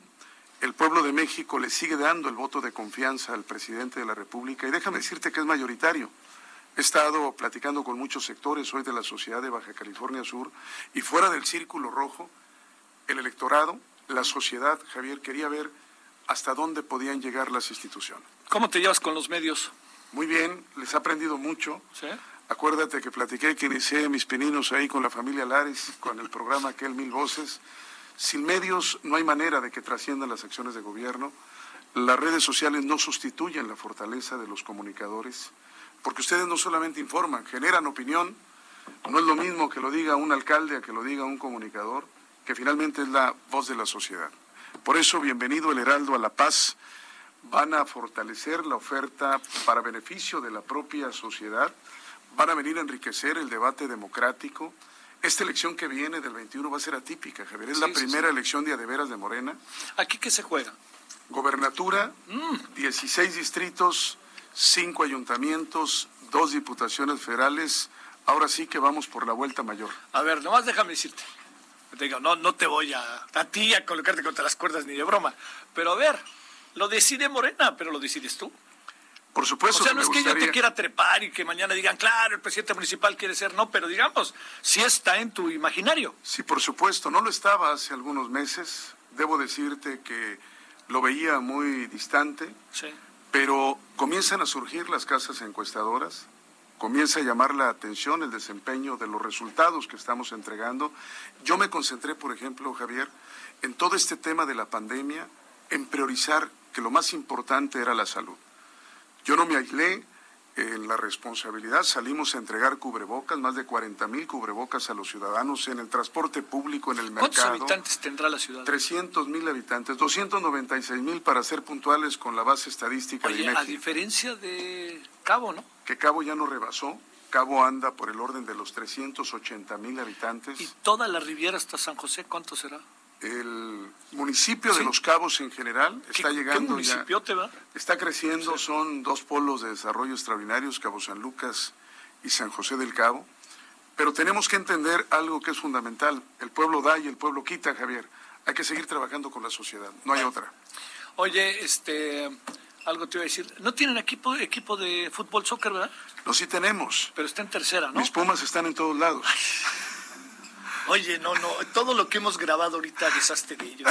el pueblo de México le sigue dando el voto de confianza al presidente de la República y déjame decirte que es mayoritario. He estado platicando con muchos sectores hoy de la sociedad de Baja California Sur y fuera del círculo rojo, el electorado, la sociedad, Javier, quería ver hasta dónde podían llegar las instituciones. ¿Cómo te llevas con los medios? Muy bien, les ha aprendido mucho. ¿Sí? Acuérdate que platiqué que inicié mis pininos ahí con la familia Lares, con el programa aquel Mil Voces. Sin medios no hay manera de que trasciendan las acciones de gobierno. Las redes sociales no sustituyen la fortaleza de los comunicadores, porque ustedes no solamente informan, generan opinión. No es lo mismo que lo diga un alcalde a que lo diga un comunicador, que finalmente es la voz de la sociedad. Por eso, bienvenido el Heraldo a la Paz. Van a fortalecer la oferta para beneficio de la propia sociedad van a venir a enriquecer el debate democrático. Esta elección que viene del 21 va a ser atípica, Javier. Es Sí, la sí, primera elección de adeveras de Morena. ¿Aquí qué se juega? Gobernatura, 16 distritos, 5 ayuntamientos, 2 diputaciones federales. Ahora sí que vamos por la vuelta mayor. A ver, nomás déjame decirte. Te digo, no, no te voy a, a ti a colocarte contra las cuerdas ni de broma. Pero a ver, lo decide Morena, pero lo decides tú. Por supuesto O sea, no es que yo te quiera trepar y que mañana digan, claro, el presidente municipal quiere ser, no, pero digamos, sí está en tu imaginario. Sí, por supuesto. No lo estaba hace algunos meses. Debo decirte que lo veía muy distante. Sí. Pero comienzan a surgir las casas encuestadoras, comienza a llamar la atención el desempeño de los resultados que estamos entregando. Yo me concentré, por ejemplo, Javier, en todo este tema de la pandemia, en priorizar que lo más importante era la salud. Yo no me aislé en la responsabilidad, salimos a entregar cubrebocas, más de 40 mil cubrebocas a los ciudadanos en el transporte público, en el ¿Cuántos mercado. habitantes tendrá la ciudad? 300 mil habitantes, 296 mil para ser puntuales con la base estadística de Oye, a diferencia de Cabo, ¿no? que Cabo ya no rebasó. Cabo anda por el orden de los 380 mil habitantes. Y toda la Riviera hasta San José, ¿cuánto será? El municipio de. Los Cabos en general está ¿Qué, llegando ¿Qué ya. municipio te va? Está creciendo, son dos polos de desarrollo extraordinarios, Cabo San Lucas y San José del Cabo. Pero tenemos que entender algo que es fundamental. El pueblo da y el pueblo quita, Javier. Hay que seguir trabajando con la sociedad, no hay otra. Oye, este, algo te iba a decir. No tienen equipo, equipo de fútbol, soccer, ¿verdad? No, sí tenemos. Pero está en tercera, ¿no? Mis pumas están en todos lados. Oye, no, no, todo lo que hemos grabado ahorita deshazte de ellos.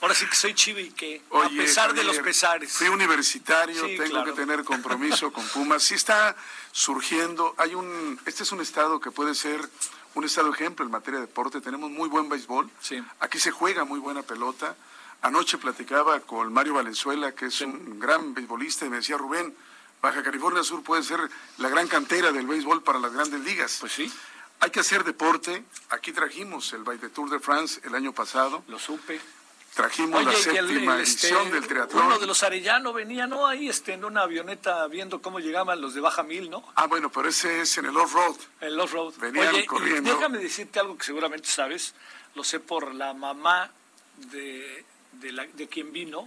Ahora sí que soy chivo y que, a pesar de los pesares. Fui universitario, Sí, tengo claro. que tener compromiso con Pumas. Sí está surgiendo, hay un, este es un estado que puede ser un estado ejemplo en materia de deporte. Tenemos muy buen béisbol. Sí. Aquí se juega muy buena pelota. Anoche platicaba con Mario Valenzuela, que es un gran beisbolista, y me decía, Rubén, Baja California Sur puede ser la gran cantera del béisbol para las grandes ligas. Pues sí. Hay que hacer deporte. Aquí trajimos el Baile Tour de France el año pasado. Lo supe. Trajimos la séptima este, edición del triatlón. Uno de los Arellano venía, ¿no? Ahí este, en una avioneta viendo cómo llegaban los de Baja Mil, ¿no? Ah, bueno, pero ese es en el off-road. El off-road. Venían Oye, corriendo. déjame decirte algo que seguramente sabes. Lo sé por la mamá de, de, la, de quien vino.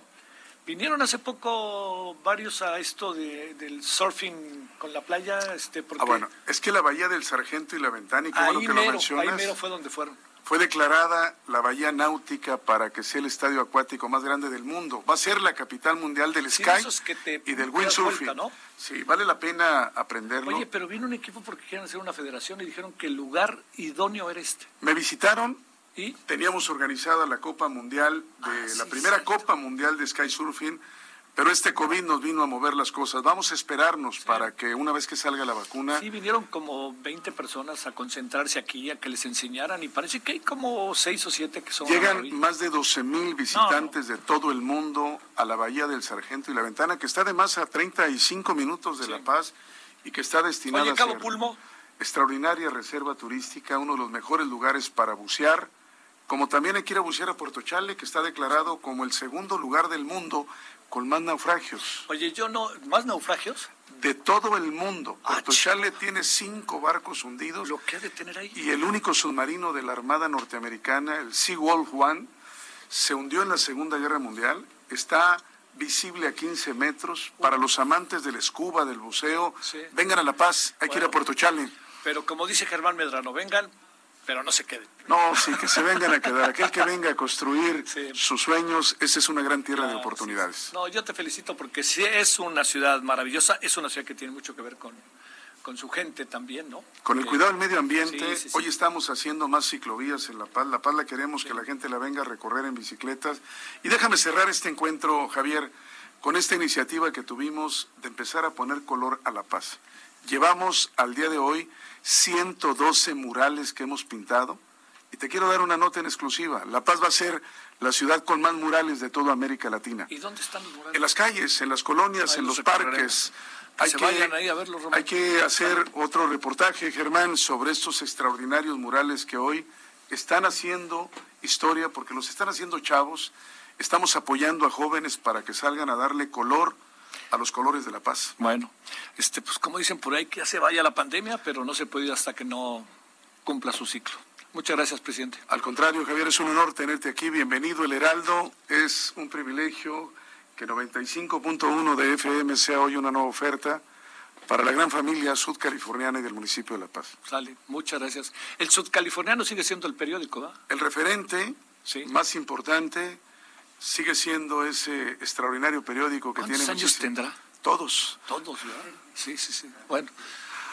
Vinieron hace poco varios a esto de, del surfing con la playa, este, porque Ah, bueno, es que la Bahía del Sargento y la Ventana, y qué bueno que lo mero, mencionas, ahí mero fue donde fueron. fue declarada la Bahía Náutica para que sea el estadio acuático más grande del mundo. Va a ser la capital mundial del Sí, Sky esos que te y del windsurfing. vuelta, ¿no? Sí, vale la pena aprenderlo. Oye, pero vino un equipo porque quieren hacer una federación y dijeron que el lugar idóneo era este. Me visitaron, Y teníamos organizada la Copa Mundial, de Ah, la primera cierto. Copa Mundial de Sky Surfing, pero este COVID nos vino a mover las cosas. Vamos a esperarnos para que una vez que salga la vacuna, sí, vinieron como 20 personas a concentrarse aquí, a que les enseñaran y parece que hay como 6 o 7 que son... llegan más de 12 mil visitantes de todo el mundo a la Bahía del Sargento y la Ventana, que está además a 35 minutos de Sí. La Paz y que está destinada Oye, a Cabo ser Pulmo, extraordinaria reserva turística, uno de los mejores lugares para bucear, como también hay que ir a bucear a Puerto Chale, que está declarado como el segundo lugar del mundo con más naufragios. oye, yo no... ¿Más naufragios? De todo el mundo. Ah, Puerto. Chale tiene cinco barcos hundidos Lo que ha de tener ahí. y el único submarino de la Armada norteamericana, el Seawolf One, se hundió en la Segunda Guerra Mundial. Está visible a 15 metros. Para los amantes del scuba, del buceo, Sí. vengan a La Paz, hay que ir a. Puerto Chale. Pero como dice Germán Medrano, vengan, pero no se queden. No, sí, que se vengan a quedar. Aquel que venga a construir Sí. sus sueños, esa es una gran tierra de oportunidades. sí. No, yo te felicito porque sí es una ciudad maravillosa, es una ciudad que tiene mucho que ver con, con su gente también, ¿no? Con el cuidado del medio ambiente, sí. hoy estamos haciendo más ciclovías en La Paz. La Paz la queremos que la gente la venga a recorrer en bicicletas. Y déjame cerrar este encuentro, Javier, con esta iniciativa que tuvimos de empezar a poner color a La Paz. Llevamos al día de hoy 112 murales que hemos pintado. Y te quiero dar una nota en exclusiva. La Paz va a ser la ciudad con más murales de toda América Latina. ¿Y dónde están los murales? En las calles, en las colonias, Ahí en los los parques. Que se vayan ahí a verlos, Román. hay que hacer otro reportaje, Germán, sobre estos extraordinarios murales que hoy están haciendo historia, porque los están haciendo chavos. Estamos apoyando a jóvenes para que salgan a darle color a los colores de la paz. Bueno, este, pues como dicen por ahí, que ya se vaya la pandemia, pero no se puede ir hasta que no cumpla su ciclo. Muchas gracias, presidente. Al contrario, Javier, es un honor tenerte aquí. Bienvenido, El Heraldo. Es un privilegio que 95.1 de FM sea hoy una nueva oferta para la gran familia sudcaliforniana y del municipio de La Paz. Sale, muchas gracias. El sudcaliforniano sigue siendo el periódico, ¿va? El referente Sí. más importante sigue siendo ese extraordinario periódico que ¿Cuántos tiene años muchísimo- tendrá? Todos. Todos, ¿verdad? Sí, sí, sí. Bueno,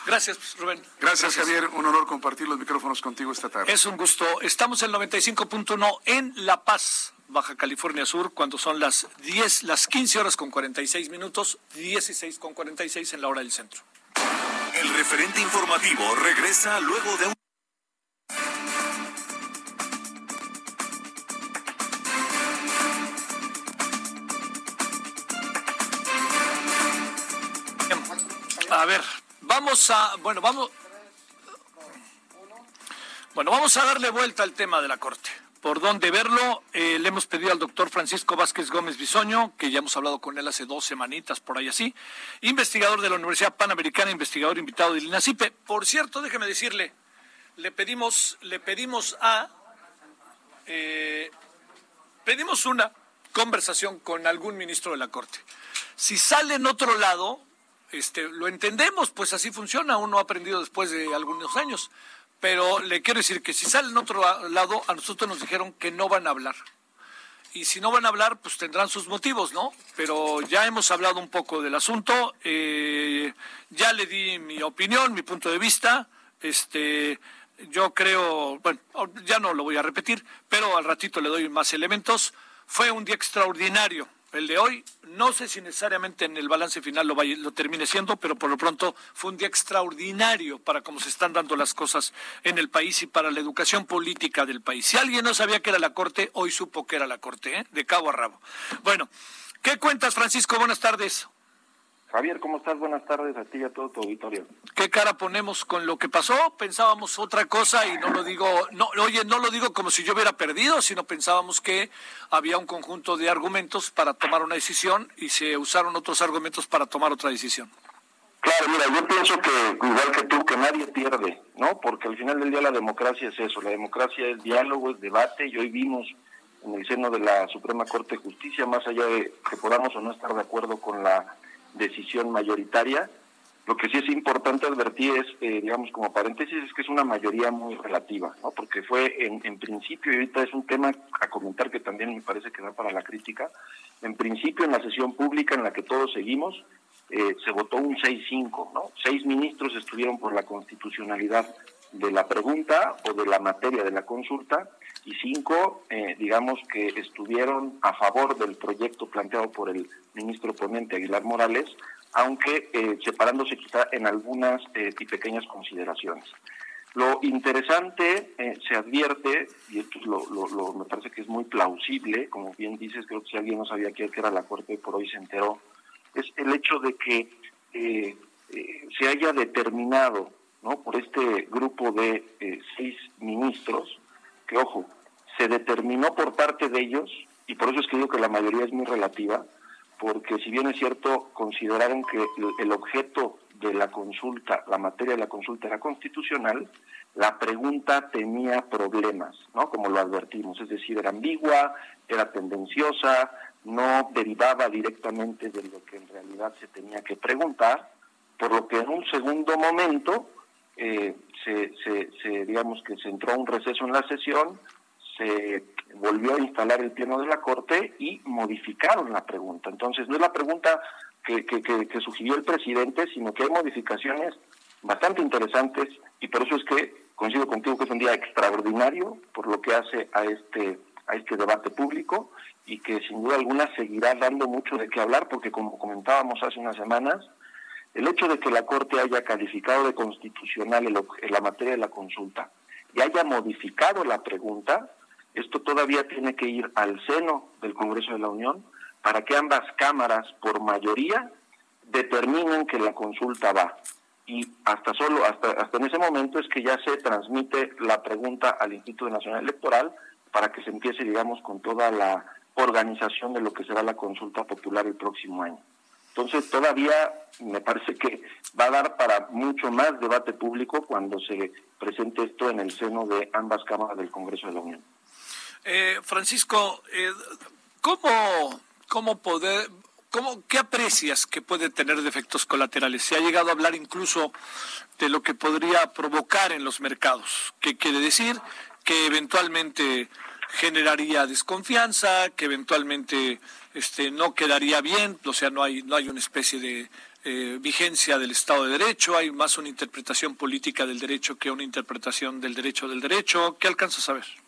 gracias, Rubén. Gracias, Javier. Un honor compartir los micrófonos contigo esta tarde. Es un gusto. Estamos en 95.1 en La Paz, Baja California Sur, cuando son las 10, las 15 horas con 46 minutos, 16 con 46 en la hora del centro. El referente informativo regresa luego de un... A ver, vamos a, bueno, vamos, bueno, vamos a darle vuelta al tema de la Corte. Por dónde verlo, eh, le hemos pedido al doctor Francisco Vázquez Gómez Bisoño, que ya hemos hablado con él hace dos semanitas, por ahí así, investigador de la Universidad Panamericana, investigador invitado del INACIPE. Por cierto, déjeme decirle, le pedimos, le pedimos a, eh, pedimos una conversación con algún ministro de la Corte. Si sale en otro lado, este, lo entendemos, pues así funciona, uno ha aprendido después de algunos años. Pero le quiero decir que si sale en otro la- lado, a nosotros nos dijeron que no van a hablar. Y si no van a hablar, pues tendrán sus motivos, ¿no? Pero ya hemos hablado un poco del asunto, eh, ya le di mi opinión, mi punto de vista. Este, yo creo, bueno, ya no lo voy a repetir, pero al ratito le doy más elementos. Fue un día extraordinario el de hoy. No sé si necesariamente en el balance final lo, vaya, lo termine siendo, pero por lo pronto fue un día extraordinario para cómo se están dando las cosas en el país y para la educación política del país. Si alguien no sabía que era la Corte, hoy supo que era la Corte, ¿eh? de cabo a rabo. Bueno, ¿qué cuentas, Francisco? Buenas tardes. Javier, ¿cómo estás? Buenas tardes a ti y a todo tu auditorio. ¿Qué cara ponemos con lo que pasó? Pensábamos otra cosa y no lo digo, no, oye, no lo digo como si yo hubiera perdido, sino pensábamos que había un conjunto de argumentos para tomar una decisión y se usaron otros argumentos para tomar otra decisión. Claro, mira, yo pienso que igual que tú, que nadie pierde, ¿no? Porque al final del día la democracia es eso, la democracia es diálogo, es debate y hoy vimos en el seno de la Suprema Corte de Justicia, más allá de que podamos o no estar de acuerdo con la decisión mayoritaria. Lo que sí es importante advertir es, eh, digamos, como paréntesis, es que es una mayoría muy relativa, ¿no? Porque fue en, en principio, y ahorita es un tema a comentar que también me parece que da para la crítica, en principio en la sesión pública en la que todos seguimos, eh, se votó un 6-5, ¿no? Seis ministros estuvieron por la constitucionalidad de la pregunta o de la materia de la consulta y cinco, eh, digamos, que estuvieron a favor del proyecto planteado por el ministro ponente Aguilar Morales, aunque eh, separándose quizá en algunas eh, y pequeñas consideraciones. Lo interesante se advierte, y esto lo, me parece que es muy plausible, como bien dices, creo que si alguien no sabía qué era la Corte por hoy se enteró, es el hecho de que se haya determinado ¿no? por este grupo de seis ministros, que ojo, se determinó por parte de ellos, y por eso es que digo que la mayoría es muy relativa, porque si bien es cierto, consideraron que el objeto de la consulta, la materia de la consulta era constitucional, la pregunta tenía problemas, ¿no? Como lo advertimos, es decir, era ambigua, era tendenciosa, no derivaba directamente de lo que en realidad se tenía que preguntar, por lo que en un segundo momento eh, se, se, se, digamos que se entró un receso en la sesión, se volvió a instalar el pleno de la Corte y modificaron la pregunta. Entonces, no es la pregunta que, que, sugirió el presidente, sino que hay modificaciones bastante interesantes y por eso es que coincido contigo que es un día extraordinario por lo que hace a este a este debate público y que sin duda alguna seguirá dando mucho de qué hablar porque como comentábamos hace unas semanas, el hecho de que la Corte haya calificado de constitucional la materia de la consulta y haya modificado la pregunta, esto todavía tiene que ir al seno del Congreso de la Unión para que ambas cámaras, por mayoría, determinen que la consulta va. Y hasta solo hasta, hasta en ese momento es que ya se transmite la pregunta al Instituto Nacional Electoral para que se empiece, digamos, con toda la organización de lo que será la consulta popular el próximo año. Entonces, todavía me parece que va a dar para mucho más debate público cuando se presente esto en el seno de ambas cámaras del Congreso de la Unión. Eh, Francisco, eh, ¿cómo, ¿cómo poder, cómo, qué aprecias que puede tener de efectos colaterales? Se ha llegado a hablar incluso de lo que podría provocar en los mercados. ¿Qué quiere decir? Que eventualmente generaría desconfianza, que eventualmente este, no quedaría bien, o sea, no hay, no hay una especie de eh, vigencia del Estado de Derecho, hay más una interpretación política del derecho que una interpretación del derecho del derecho. ¿Qué alcanzas a ver?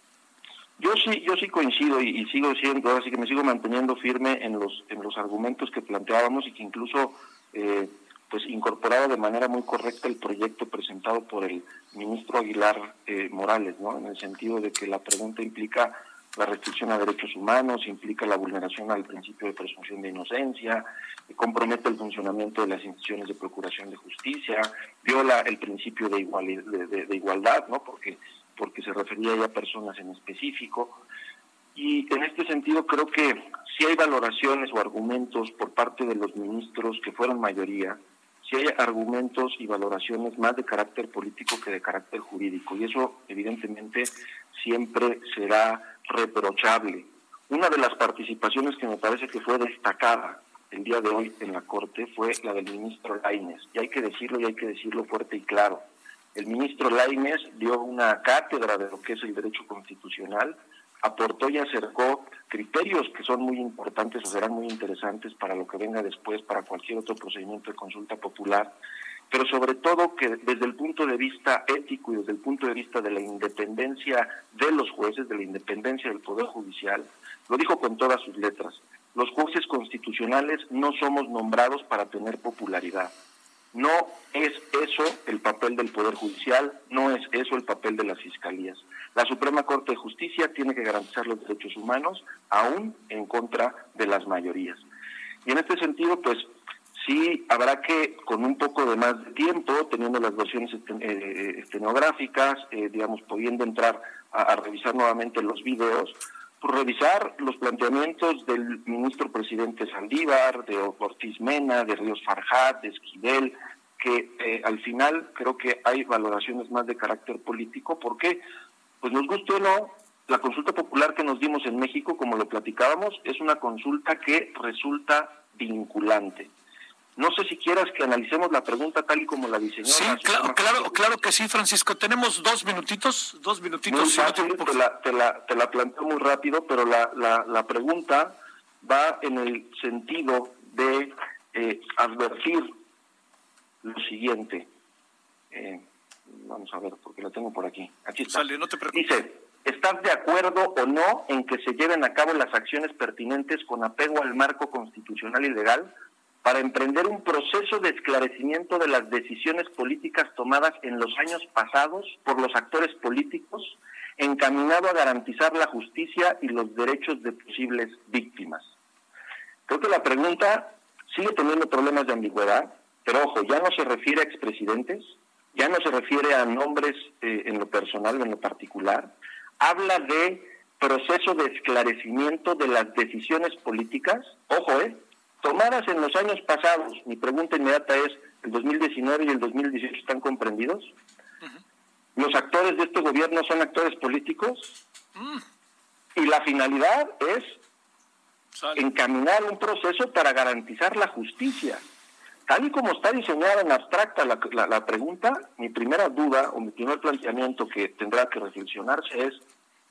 Yo sí, yo sí coincido y, sigo siendo, así que me sigo manteniendo firme en los en los argumentos que planteábamos y que incluso eh, pues incorporaba de manera muy correcta el proyecto presentado por el ministro Aguilar eh, Morales, ¿no? En el sentido de que la pregunta implica la restricción a derechos humanos, implica la vulneración al principio de presunción de inocencia, compromete el funcionamiento de las instituciones de procuración de justicia, viola el principio de, de igualdad, ¿no? Porque porque se refería a personas en específico. Y en este sentido creo que si hay valoraciones o argumentos por parte de los ministros que fueron mayoría, si hay argumentos y valoraciones más de carácter político que de carácter jurídico. Y eso evidentemente siempre será reprochable. Una de las participaciones que me parece que fue destacada el día de hoy en la Corte fue la del ministro Laines. Y hay que decirlo y hay que decirlo fuerte y claro. El ministro Lainez dio una cátedra de lo que es el derecho constitucional, aportó y acercó criterios que son muy importantes o serán muy interesantes para lo que venga después, para cualquier otro procedimiento de consulta popular, pero sobre todo que desde el punto de vista ético y desde el punto de vista de la independencia de los jueces, de la independencia del Poder Judicial, lo dijo con todas sus letras. los jueces constitucionales no somos nombrados para tener popularidad. No es eso el papel del Poder Judicial, no es eso el papel de las fiscalías. La Suprema Corte de Justicia tiene que garantizar los derechos humanos, aún en contra de las mayorías. Y en este sentido, pues sí habrá que, con un poco de más de tiempo, teniendo las versiones eh, estenográficas, eh, digamos, pudiendo entrar a, revisar nuevamente los videos, revisar los planteamientos del ministro presidente Saldívar, de Ortiz Mena, de Ríos Farjat, de Esquivel, que eh, al final creo que hay valoraciones más de carácter político, porque, pues nos guste o no, la consulta popular que nos dimos en México, como lo platicábamos, es una consulta que resulta vinculante. No sé si quieras que analicemos la pregunta tal y como la diseñó. Sí, claro, claro, claro que sí, Francisco. Tenemos dos minutitos, dos minutitos. Muy fácil, te, la, te, la, te la planteo muy rápido, pero la, la, la pregunta va en el sentido de eh, advertir lo siguiente. Eh, vamos a ver, porque la tengo por aquí. Aquí está. no te preocupes. Dice, ¿estás de acuerdo o no en que se lleven a cabo las acciones pertinentes con apego al marco constitucional y legal? Para emprender un proceso de esclarecimiento de las decisiones políticas tomadas en los años pasados por los actores políticos, encaminado a garantizar la justicia y los derechos de posibles víctimas. Creo que la pregunta sigue teniendo problemas de ambigüedad, pero ojo, ya no se refiere a expresidentes, ya no se refiere a nombres eh, en lo personal o en lo particular, habla de proceso de esclarecimiento de las decisiones políticas, ojo, eh, tomadas en los años pasados, mi pregunta inmediata es, ¿el 2019 y el 2018 están comprendidos? ¿Los actores de este gobierno son actores políticos? Mm. Y la finalidad es encaminar un proceso para garantizar la justicia. Tal y como está diseñada en abstracta la, la pregunta, mi primera duda o mi primer planteamiento que tendrá que reflexionarse es,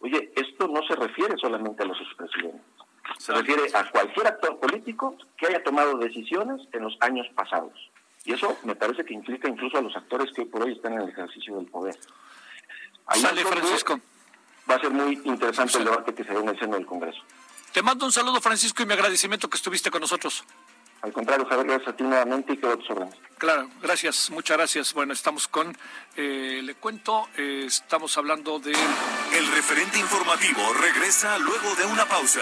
oye, esto no se refiere solamente a los expresidentes se refiere a cualquier actor político que haya tomado decisiones en los años pasados. Y eso me parece que implica incluso a los actores que por hoy están en el ejercicio del poder. Sale, Francisco. Va a ser muy interesante el debate que se ve en el seno del Congreso. Te mando un saludo, Francisco, y mi agradecimiento que estuviste con nosotros. Al contrario, Javier, gracias a ti nuevamente y quedo a Claro, gracias, muchas gracias. Bueno, estamos con, eh, le cuento, eh, estamos hablando de... El referente informativo regresa luego de una pausa.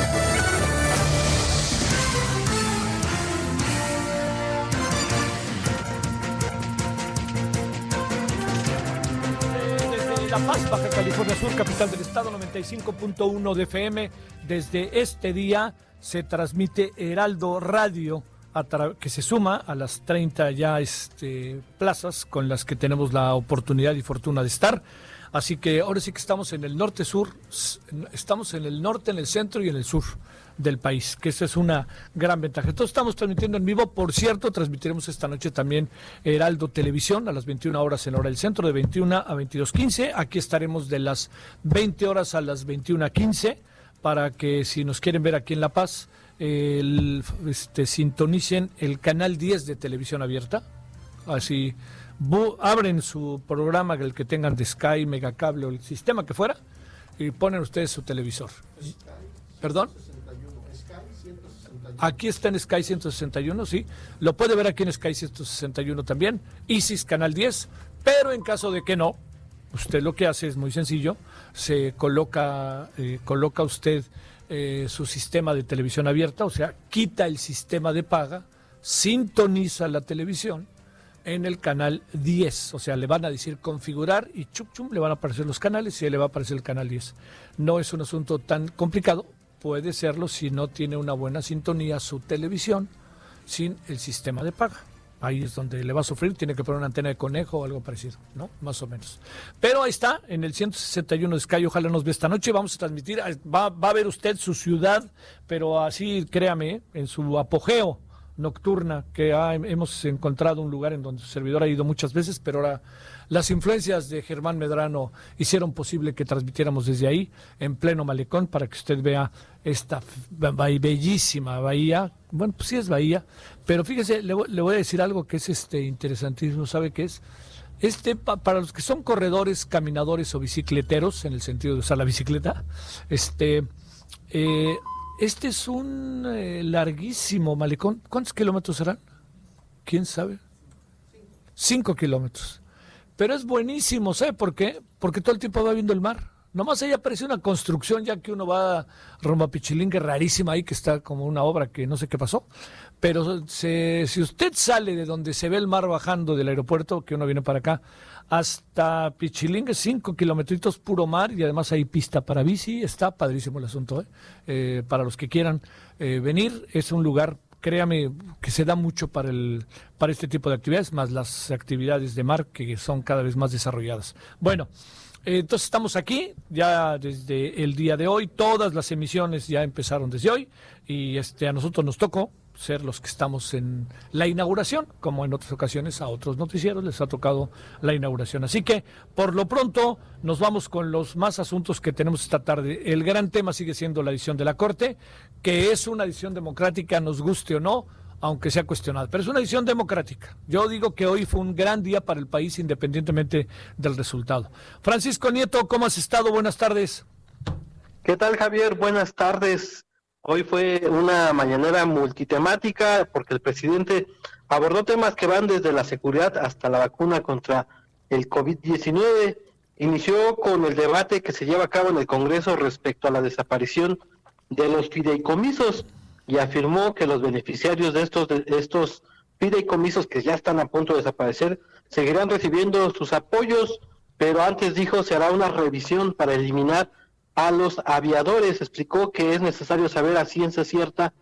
California Sur, capital del estado, 95.1 de FM. Desde este día se transmite Heraldo Radio, que se suma a las 30 ya este, plazas con las que tenemos la oportunidad y fortuna de estar. Así que ahora sí que estamos en el norte-sur, estamos en el norte, en el centro y en el sur del país, que esa es una gran ventaja. Entonces estamos transmitiendo en vivo, por cierto, transmitiremos esta noche también Heraldo Televisión a las 21 horas en hora del centro, de 21 a 22.15. Aquí estaremos de las 20 horas a las 21.15 para que si nos quieren ver aquí en La Paz, este, sintonicen el canal 10 de televisión abierta. Así abren su programa, el que tengan de Sky, Megacable o el sistema que fuera, y ponen ustedes su televisor. ¿Perdón? Aquí está en Sky 161, sí. Lo puede ver aquí en Sky 161 también. Isis Canal 10. Pero en caso de que no, usted lo que hace es muy sencillo. Se coloca, eh, coloca usted eh, su sistema de televisión abierta, o sea, quita el sistema de paga, sintoniza la televisión en el canal 10. O sea, le van a decir configurar y chup chum, le van a aparecer los canales y le va a aparecer el canal 10. No es un asunto tan complicado, puede serlo si no tiene una buena sintonía su televisión sin el sistema de paga. Ahí es donde le va a sufrir, tiene que poner una antena de conejo o algo parecido, ¿no? Más o menos. Pero ahí está, en el 161 de Sky, ojalá nos ve esta noche, vamos a transmitir, va, va a ver usted su ciudad, pero así, créame, en su apogeo, nocturna, que hemos encontrado un lugar en donde su servidor ha ido muchas veces, pero ahora las influencias de Germán Medrano hicieron posible que transmitiéramos desde ahí, en pleno malecón, para que usted vea esta bellísima bahía. Bueno, pues sí es bahía, pero fíjese, le, voy a decir algo que es este interesantísimo, ¿sabe qué es? Este, para los que son corredores, caminadores o bicicleteros, en el sentido de usar la bicicleta, este, eh, este es un eh, larguísimo malecón. ¿Cuántos kilómetros serán? ¿Quién sabe? Cinco kilómetros. Pero es buenísimo, ¿sabe por qué? Porque todo el tiempo va viendo el mar. Nomás ahí aparece una construcción, ya que uno va a Roma Pichilingue, rarísima ahí, que está como una obra que no sé qué pasó. Pero si usted sale de donde se ve el mar bajando del aeropuerto, que uno viene para acá, hasta Pichilingue, cinco kilómetros puro mar y además hay pista para bici, está padrísimo el asunto. ¿eh? Eh, para los que quieran eh, venir, es un lugar, créame, que se da mucho para, el, para este tipo de actividades, más las actividades de mar que son cada vez más desarrolladas. Bueno. Entonces estamos aquí ya desde el día de hoy, todas las emisiones ya empezaron desde hoy y este a nosotros nos tocó ser los que estamos en la inauguración, como en otras ocasiones a otros noticieros les ha tocado la inauguración. Así que por lo pronto nos vamos con los más asuntos que tenemos esta tarde. El gran tema sigue siendo la edición de la Corte, que es una edición democrática, nos guste o no, aunque sea cuestionada. Pero es una decisión democrática. Yo digo que hoy fue un gran día para el país independientemente del resultado. Francisco Nieto, ¿cómo has estado? Buenas tardes. ¿Qué tal, Javier? Buenas tardes. Hoy fue una mañanera multitemática porque el presidente abordó temas que van desde la seguridad hasta la vacuna contra el COVID-19. Inició con el debate que se lleva a cabo en el Congreso respecto a la desaparición de los fideicomisos y afirmó que los beneficiarios de estos, de estos fideicomisos que ya están a punto de desaparecer seguirán recibiendo sus apoyos, pero antes dijo se hará una revisión para eliminar a los aviadores. Explicó que es necesario saber a ciencia cierta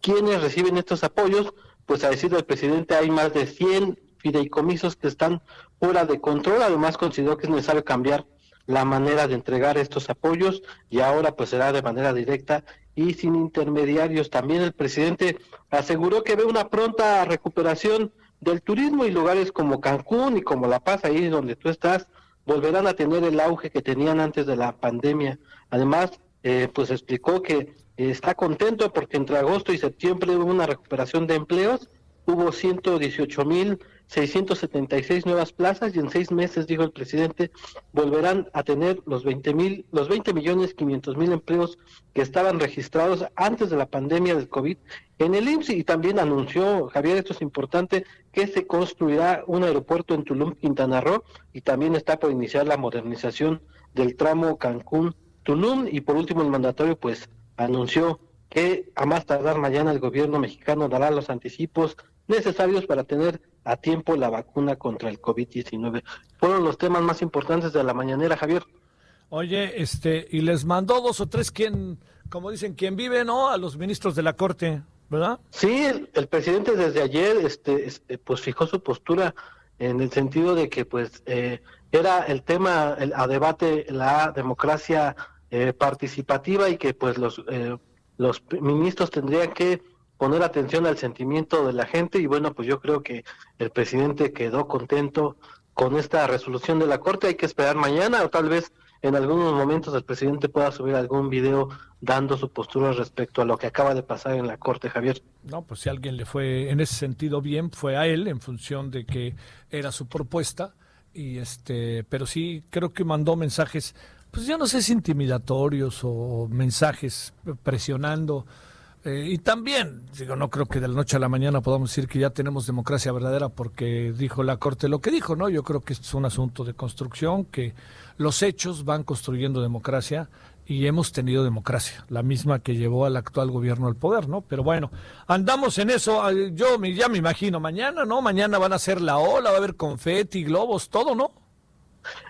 quiénes reciben estos apoyos, pues a decir del presidente hay más de 100 fideicomisos que están fuera de control. Además consideró que es necesario cambiar la manera de entregar estos apoyos y ahora pues será de manera directa y sin intermediarios. También el presidente aseguró que ve una pronta recuperación del turismo y lugares como Cancún y como La Paz, ahí donde tú estás, volverán a tener el auge que tenían antes de la pandemia. Además, eh, pues explicó que está contento porque entre agosto y septiembre hubo una recuperación de empleos, hubo 118 mil 676 nuevas plazas y en seis meses, dijo el presidente, volverán a tener los 20 mil, los 20 millones 500 mil empleos que estaban registrados antes de la pandemia del COVID en el IMSS y también anunció, Javier, esto es importante, que se construirá un aeropuerto en Tulum, Quintana Roo y también está por iniciar la modernización del tramo Cancún-Tulum y por último el mandatario pues anunció que a más tardar mañana el gobierno mexicano dará los anticipos necesarios para tener a tiempo la vacuna contra el COVID-19. Fueron los temas más importantes de la mañanera, Javier. Oye, este, y les mandó dos o tres quien, como dicen, quien vive, ¿no? A los ministros de la Corte, ¿verdad? Sí, el, presidente desde ayer, este, este, pues fijó su postura en el sentido de que, pues, eh, era el tema a debate la democracia eh, participativa y que, pues, los, eh, los ministros tendrían que poner atención al sentimiento de la gente y bueno, pues yo creo que el presidente quedó contento con esta resolución de la Corte. Hay que esperar mañana o tal vez en algunos momentos el presidente pueda subir algún video dando su postura respecto a lo que acaba de pasar en la Corte, Javier. No, pues si alguien le fue en ese sentido bien, fue a él en función de que era su propuesta y este, pero sí creo que mandó mensajes, pues yo no sé si intimidatorios o mensajes presionando eh, y también, digo, no creo que de la noche a la mañana podamos decir que ya tenemos democracia verdadera porque dijo la Corte lo que dijo, ¿no? Yo creo que es un asunto de construcción, que los hechos van construyendo democracia y hemos tenido democracia, la misma que llevó al actual gobierno al poder, ¿no? Pero bueno, andamos en eso, yo ya me imagino, mañana, ¿no? Mañana van a ser la ola, va a haber confeti, globos, todo, ¿no?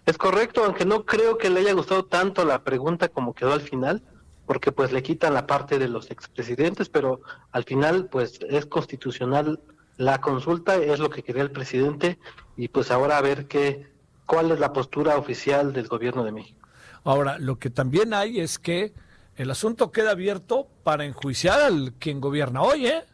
Es correcto, aunque no creo que le haya gustado tanto la pregunta como quedó al final porque pues le quitan la parte de los expresidentes, pero al final pues es constitucional la consulta, es lo que quería el presidente y pues ahora a ver qué cuál es la postura oficial del gobierno de México. Ahora, lo que también hay es que el asunto queda abierto para enjuiciar al quien gobierna hoy, ¿eh?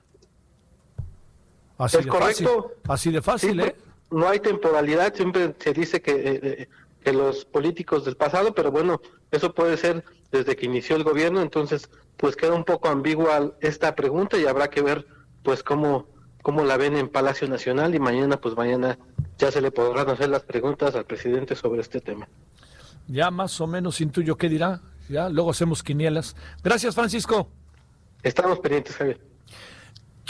Así es de correcto. Fácil. Así de fácil, ¿eh? No hay temporalidad, siempre se dice que, eh, eh, que los políticos del pasado, pero bueno, eso puede ser desde que inició el gobierno, entonces pues queda un poco ambigua esta pregunta y habrá que ver pues cómo, cómo la ven en Palacio Nacional y mañana pues mañana ya se le podrán hacer las preguntas al presidente sobre este tema. Ya más o menos intuyo qué dirá, ya luego hacemos quinielas. Gracias Francisco. Estamos pendientes, Javier.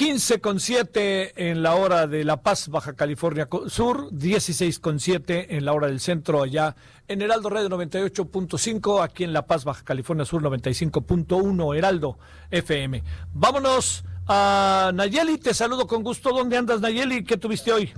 15 con 7 en la hora de La Paz, Baja California Sur, 16 con 7 en la hora del centro allá en Heraldo Red 98.5, aquí en La Paz, Baja California Sur 95.1, Heraldo FM. Vámonos a Nayeli, te saludo con gusto. ¿Dónde andas Nayeli? ¿Qué tuviste hoy?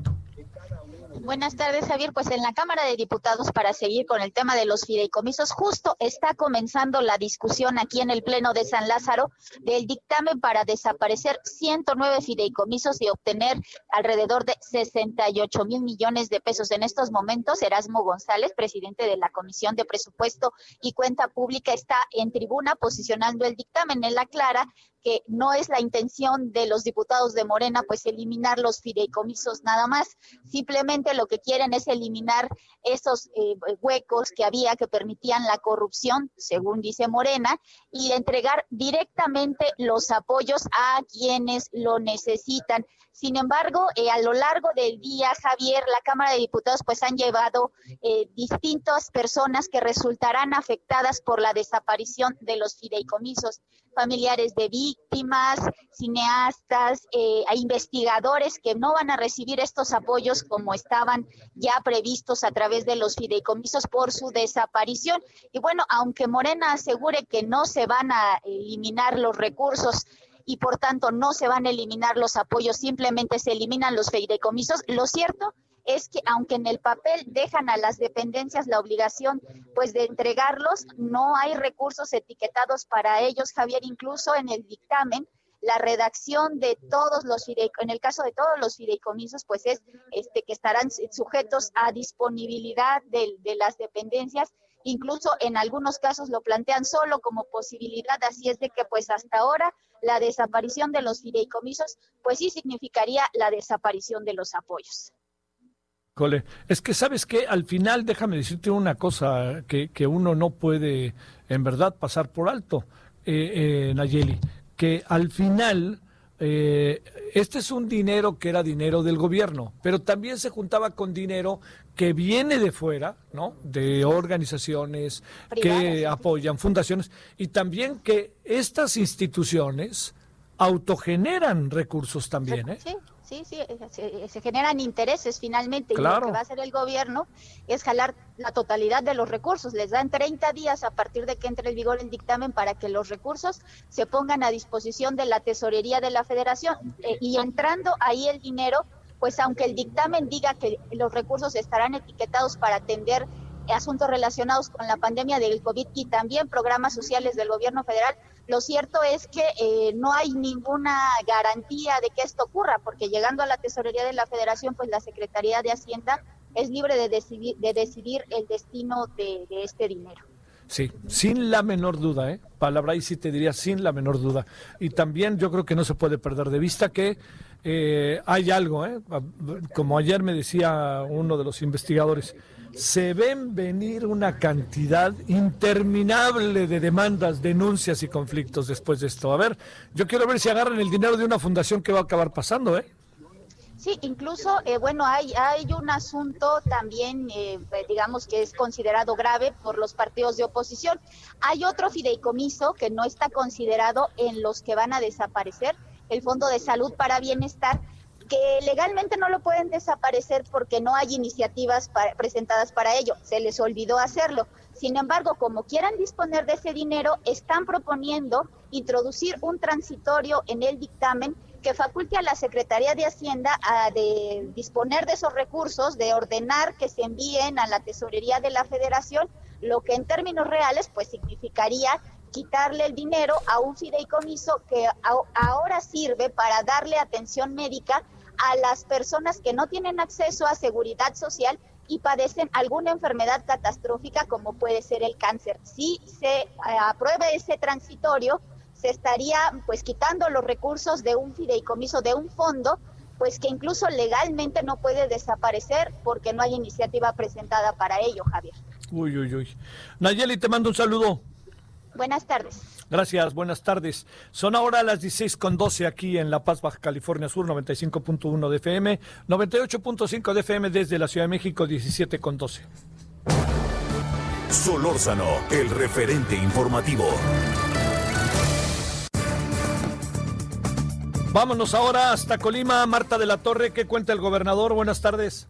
Buenas tardes, Javier. Pues en la Cámara de Diputados, para seguir con el tema de los fideicomisos, justo está comenzando la discusión aquí en el Pleno de San Lázaro del dictamen para desaparecer 109 fideicomisos y obtener alrededor de 68 mil millones de pesos. En estos momentos, Erasmo González, presidente de la Comisión de Presupuesto y Cuenta Pública, está en tribuna posicionando el dictamen. en la clara que no es la intención de los diputados de Morena, pues eliminar los fideicomisos nada más. Simplemente lo que quieren es eliminar esos eh, huecos que había que permitían la corrupción, según dice Morena, y entregar directamente los apoyos a quienes lo necesitan. Sin embargo, eh, a lo largo del día, Javier, la Cámara de Diputados pues han llevado eh, distintas personas que resultarán afectadas por la desaparición de los fideicomisos, familiares de víctimas, cineastas, eh, investigadores que no van a recibir estos apoyos como estaban ya previstos a través de los fideicomisos por su desaparición. Y bueno, aunque Morena asegure que no se van a eliminar los recursos y por tanto no se van a eliminar los apoyos, simplemente se eliminan los fideicomisos. Lo cierto es que aunque en el papel dejan a las dependencias la obligación pues de entregarlos, no hay recursos etiquetados para ellos, Javier, incluso en el dictamen la redacción de todos los en el caso de todos los fideicomisos, pues es este que estarán sujetos a disponibilidad de las dependencias incluso en algunos casos lo plantean solo como posibilidad, así es de que pues hasta ahora la desaparición de los fideicomisos pues sí significaría la desaparición de los apoyos. Cole, es que sabes que al final, déjame decirte una cosa que, que uno no puede en verdad pasar por alto, eh, eh Nayeli, que al final eh, este es un dinero que era dinero del gobierno, pero también se juntaba con dinero que viene de fuera, ¿no? De organizaciones que apoyan, fundaciones, y también que estas instituciones autogeneran recursos también, ¿eh? sí, sí, eh, se, generan intereses finalmente y lo que va a hacer el gobierno es jalar la totalidad de los recursos. Les dan 30 días a partir de que entre en vigor el dictamen para que los recursos se pongan a disposición de la tesorería de la federación eh, y entrando ahí el dinero, pues aunque el dictamen diga que los recursos estarán etiquetados para atender asuntos relacionados con la pandemia del COVID y también programas sociales del gobierno federal, lo cierto es que eh, no hay ninguna garantía de que esto ocurra, porque llegando a la tesorería de la federación, pues la Secretaría de Hacienda es libre de decidir, de decidir el destino de, este dinero. Sí, sin la menor duda, ¿eh? Palabra y sí te diría sin la menor duda. Y también yo creo que no se puede perder de vista que eh, hay algo, ¿eh? Como ayer me decía uno de los investigadores, se ven venir una cantidad interminable de demandas, denuncias y conflictos después de esto. A ver, yo quiero ver si agarran el dinero de una fundación que va a acabar pasando, ¿eh? Sí, incluso, eh, bueno, hay, hay un asunto también, eh, digamos, que es considerado grave por los partidos de oposición. Hay otro fideicomiso que no está considerado en los que van a desaparecer, el Fondo de Salud para Bienestar, que legalmente no lo pueden desaparecer porque no hay iniciativas presentadas para ello, se les olvidó hacerlo. Sin embargo, como quieran disponer de ese dinero, están proponiendo introducir un transitorio en el dictamen que faculte a la Secretaría de Hacienda a de disponer de esos recursos, de ordenar que se envíen a la tesorería de la Federación, lo que en términos reales pues significaría quitarle el dinero a un fideicomiso que ahora sirve para darle atención médica a las personas que no tienen acceso a seguridad social y padecen alguna enfermedad catastrófica como puede ser el cáncer. Si se eh, aprueba ese transitorio, se estaría pues quitando los recursos de un fideicomiso, de un fondo, pues que incluso legalmente no puede desaparecer porque no hay iniciativa presentada para ello, Javier. Uy, uy, uy. Nayeli, te mando un saludo. Buenas tardes. Gracias, buenas tardes. Son ahora las 16 con 12 aquí en La Paz, Baja California Sur, 95.1 de FM, 98.5 de FM desde la Ciudad de México, 17 con 12. Solórzano, el referente informativo. Vámonos ahora hasta Colima. Marta de la Torre, ¿qué cuenta el gobernador? Buenas tardes.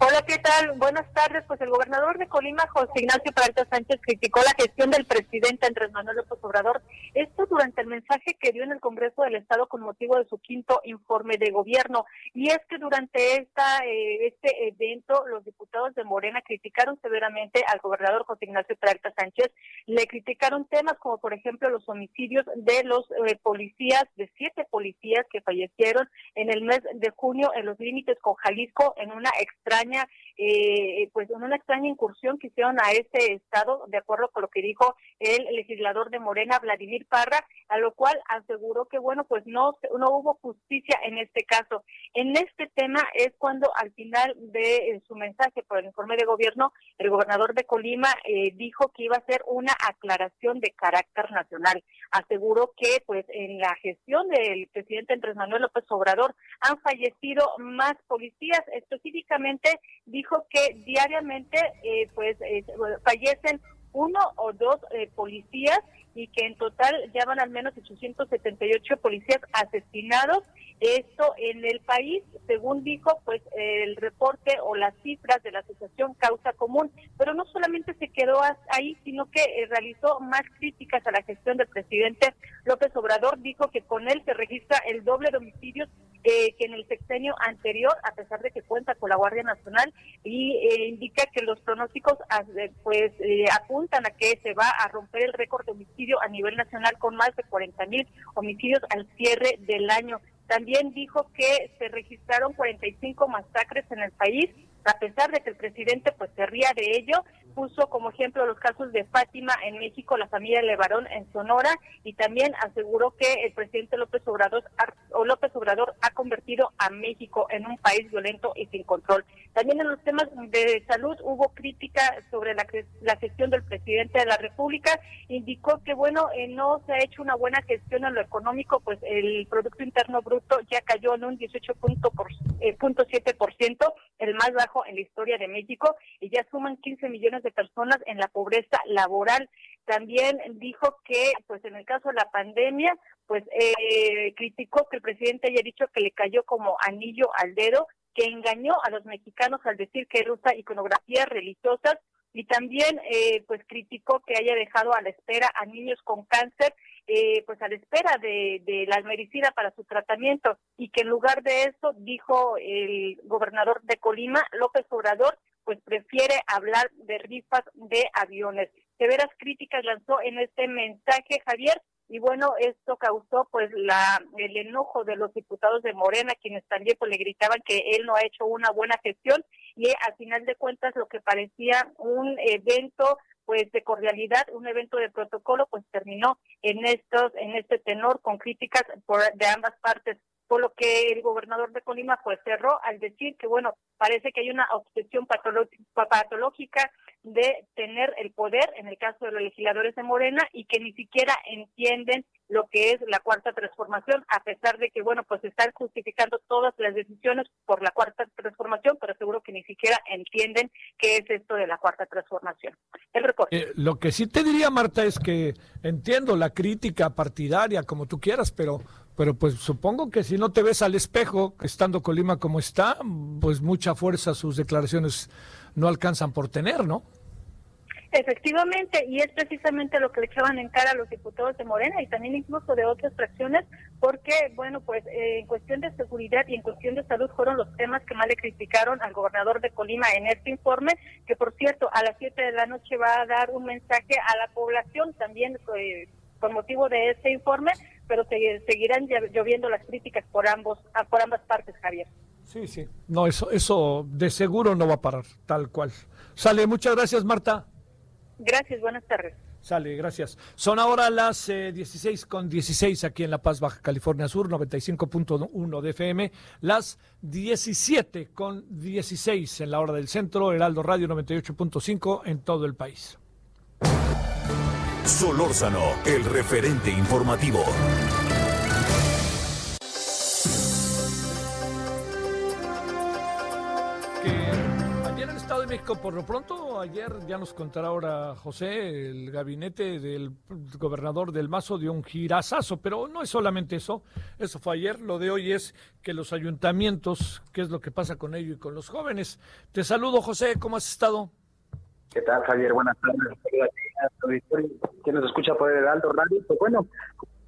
Hola, ¿qué tal? Buenas tardes. Pues el gobernador de Colima, José Ignacio Peralta Sánchez, criticó la gestión del presidente Andrés Manuel López Obrador. Esto durante el mensaje que dio en el Congreso del Estado con motivo de su quinto informe de gobierno. Y es que durante esta eh, este evento, los diputados de Morena criticaron severamente al gobernador José Ignacio Peralta Sánchez. Le criticaron temas como, por ejemplo, los homicidios de los eh, policías, de siete policías que fallecieron en el mes de junio en los límites con Jalisco en una extraña eh, pues en una extraña incursión que hicieron a este estado, de acuerdo con lo que dijo el legislador de Morena, Vladimir Parra, a lo cual aseguró que, bueno, pues no, no hubo justicia en este caso. En este tema es cuando al final de su mensaje por el informe de gobierno, el gobernador de Colima eh, dijo que iba a ser una aclaración de carácter nacional. Aseguró que, pues, en la gestión del presidente Andrés Manuel López Obrador han fallecido más policías, específicamente dijo que diariamente eh, pues eh, fallecen uno o dos eh, policías y que en total ya van al menos 878 policías asesinados. Esto en el país, según dijo, pues el reporte o las cifras de la asociación Causa Común, pero no solamente se quedó ahí, sino que realizó más críticas a la gestión del presidente López Obrador. Dijo que con él se registra el doble de homicidios eh, que en el sexenio anterior, a pesar de que cuenta con la Guardia Nacional, y eh, indica que los pronósticos ah, pues eh, apuntan a que se va a romper el récord de homicidio a nivel nacional con más de 40 mil homicidios al cierre del año. También dijo que se registraron 45 masacres en el país, a pesar de que el presidente pues se ría de ello, puso como ejemplo los casos de Fátima en México, la familia Levarón en Sonora y también aseguró que el presidente López Obrador, López Obrador ha convertido a México en un país violento y sin control. También en los temas de salud hubo crítica sobre la, la gestión del presidente de la República. Indicó que, bueno, eh, no se ha hecho una buena gestión en lo económico, pues el Producto Interno Bruto ya cayó en un 18.7%, eh, el más bajo en la historia de México, y ya suman 15 millones de personas en la pobreza laboral. También dijo que, pues en el caso de la pandemia, pues eh, criticó que el presidente haya dicho que le cayó como anillo al dedo, que engañó a los mexicanos al decir que él usa iconografías religiosas y también eh, pues criticó que haya dejado a la espera a niños con cáncer eh, pues a la espera de, de, la medicina para su tratamiento y que en lugar de eso dijo el gobernador de Colima López Obrador pues prefiere hablar de rifas de aviones. Severas críticas lanzó en este mensaje Javier y bueno, esto causó pues la el enojo de los diputados de Morena, quienes también pues le gritaban que él no ha hecho una buena gestión y al final de cuentas lo que parecía un evento pues de cordialidad, un evento de protocolo, pues terminó en estos en este tenor con críticas por de ambas partes por lo que el gobernador de Colima pues cerró al decir que bueno, parece que hay una obsesión patológica de tener el poder en el caso de los legisladores de Morena y que ni siquiera entienden lo que es la cuarta transformación, a pesar de que, bueno, pues están justificando todas las decisiones por la cuarta transformación, pero seguro que ni siquiera entienden qué es esto de la cuarta transformación. El reporte. Eh, lo que sí te diría, Marta, es que entiendo la crítica partidaria, como tú quieras, pero pero pues supongo que si no te ves al espejo, estando Colima como está, pues mucha fuerza sus declaraciones no alcanzan por tener, ¿no? Efectivamente, y es precisamente lo que le echaban en cara a los diputados de Morena y también incluso de otras fracciones, porque, bueno, pues eh, en cuestión de seguridad y en cuestión de salud fueron los temas que más le criticaron al gobernador de Colima en este informe, que por cierto, a las 7 de la noche va a dar un mensaje a la población también eh, con motivo de este informe, pero seguirán lloviendo las críticas por ambos por ambas partes, Javier. Sí, sí. No, eso eso de seguro no va a parar, tal cual. Sale, muchas gracias, Marta. Gracias, buenas tardes. Sale, gracias. Son ahora las 16 eh, con 16 aquí en La Paz, Baja California Sur, 95.1 de FM, las 17 con 16 en la hora del centro, Heraldo Radio 98.5 en todo el país. Solórzano, el referente informativo. México, por lo pronto, ayer ya nos contará ahora José, el gabinete del gobernador del Mazo dio un girasazo, pero no es solamente eso, eso fue ayer, lo de hoy es que los ayuntamientos, qué es lo que pasa con ellos y con los jóvenes. Te saludo, José, ¿cómo has estado? ¿Qué tal, Javier? Buenas tardes. ¿Quién nos escucha por el Alto Radio? Pues bueno,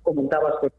comentabas, pues,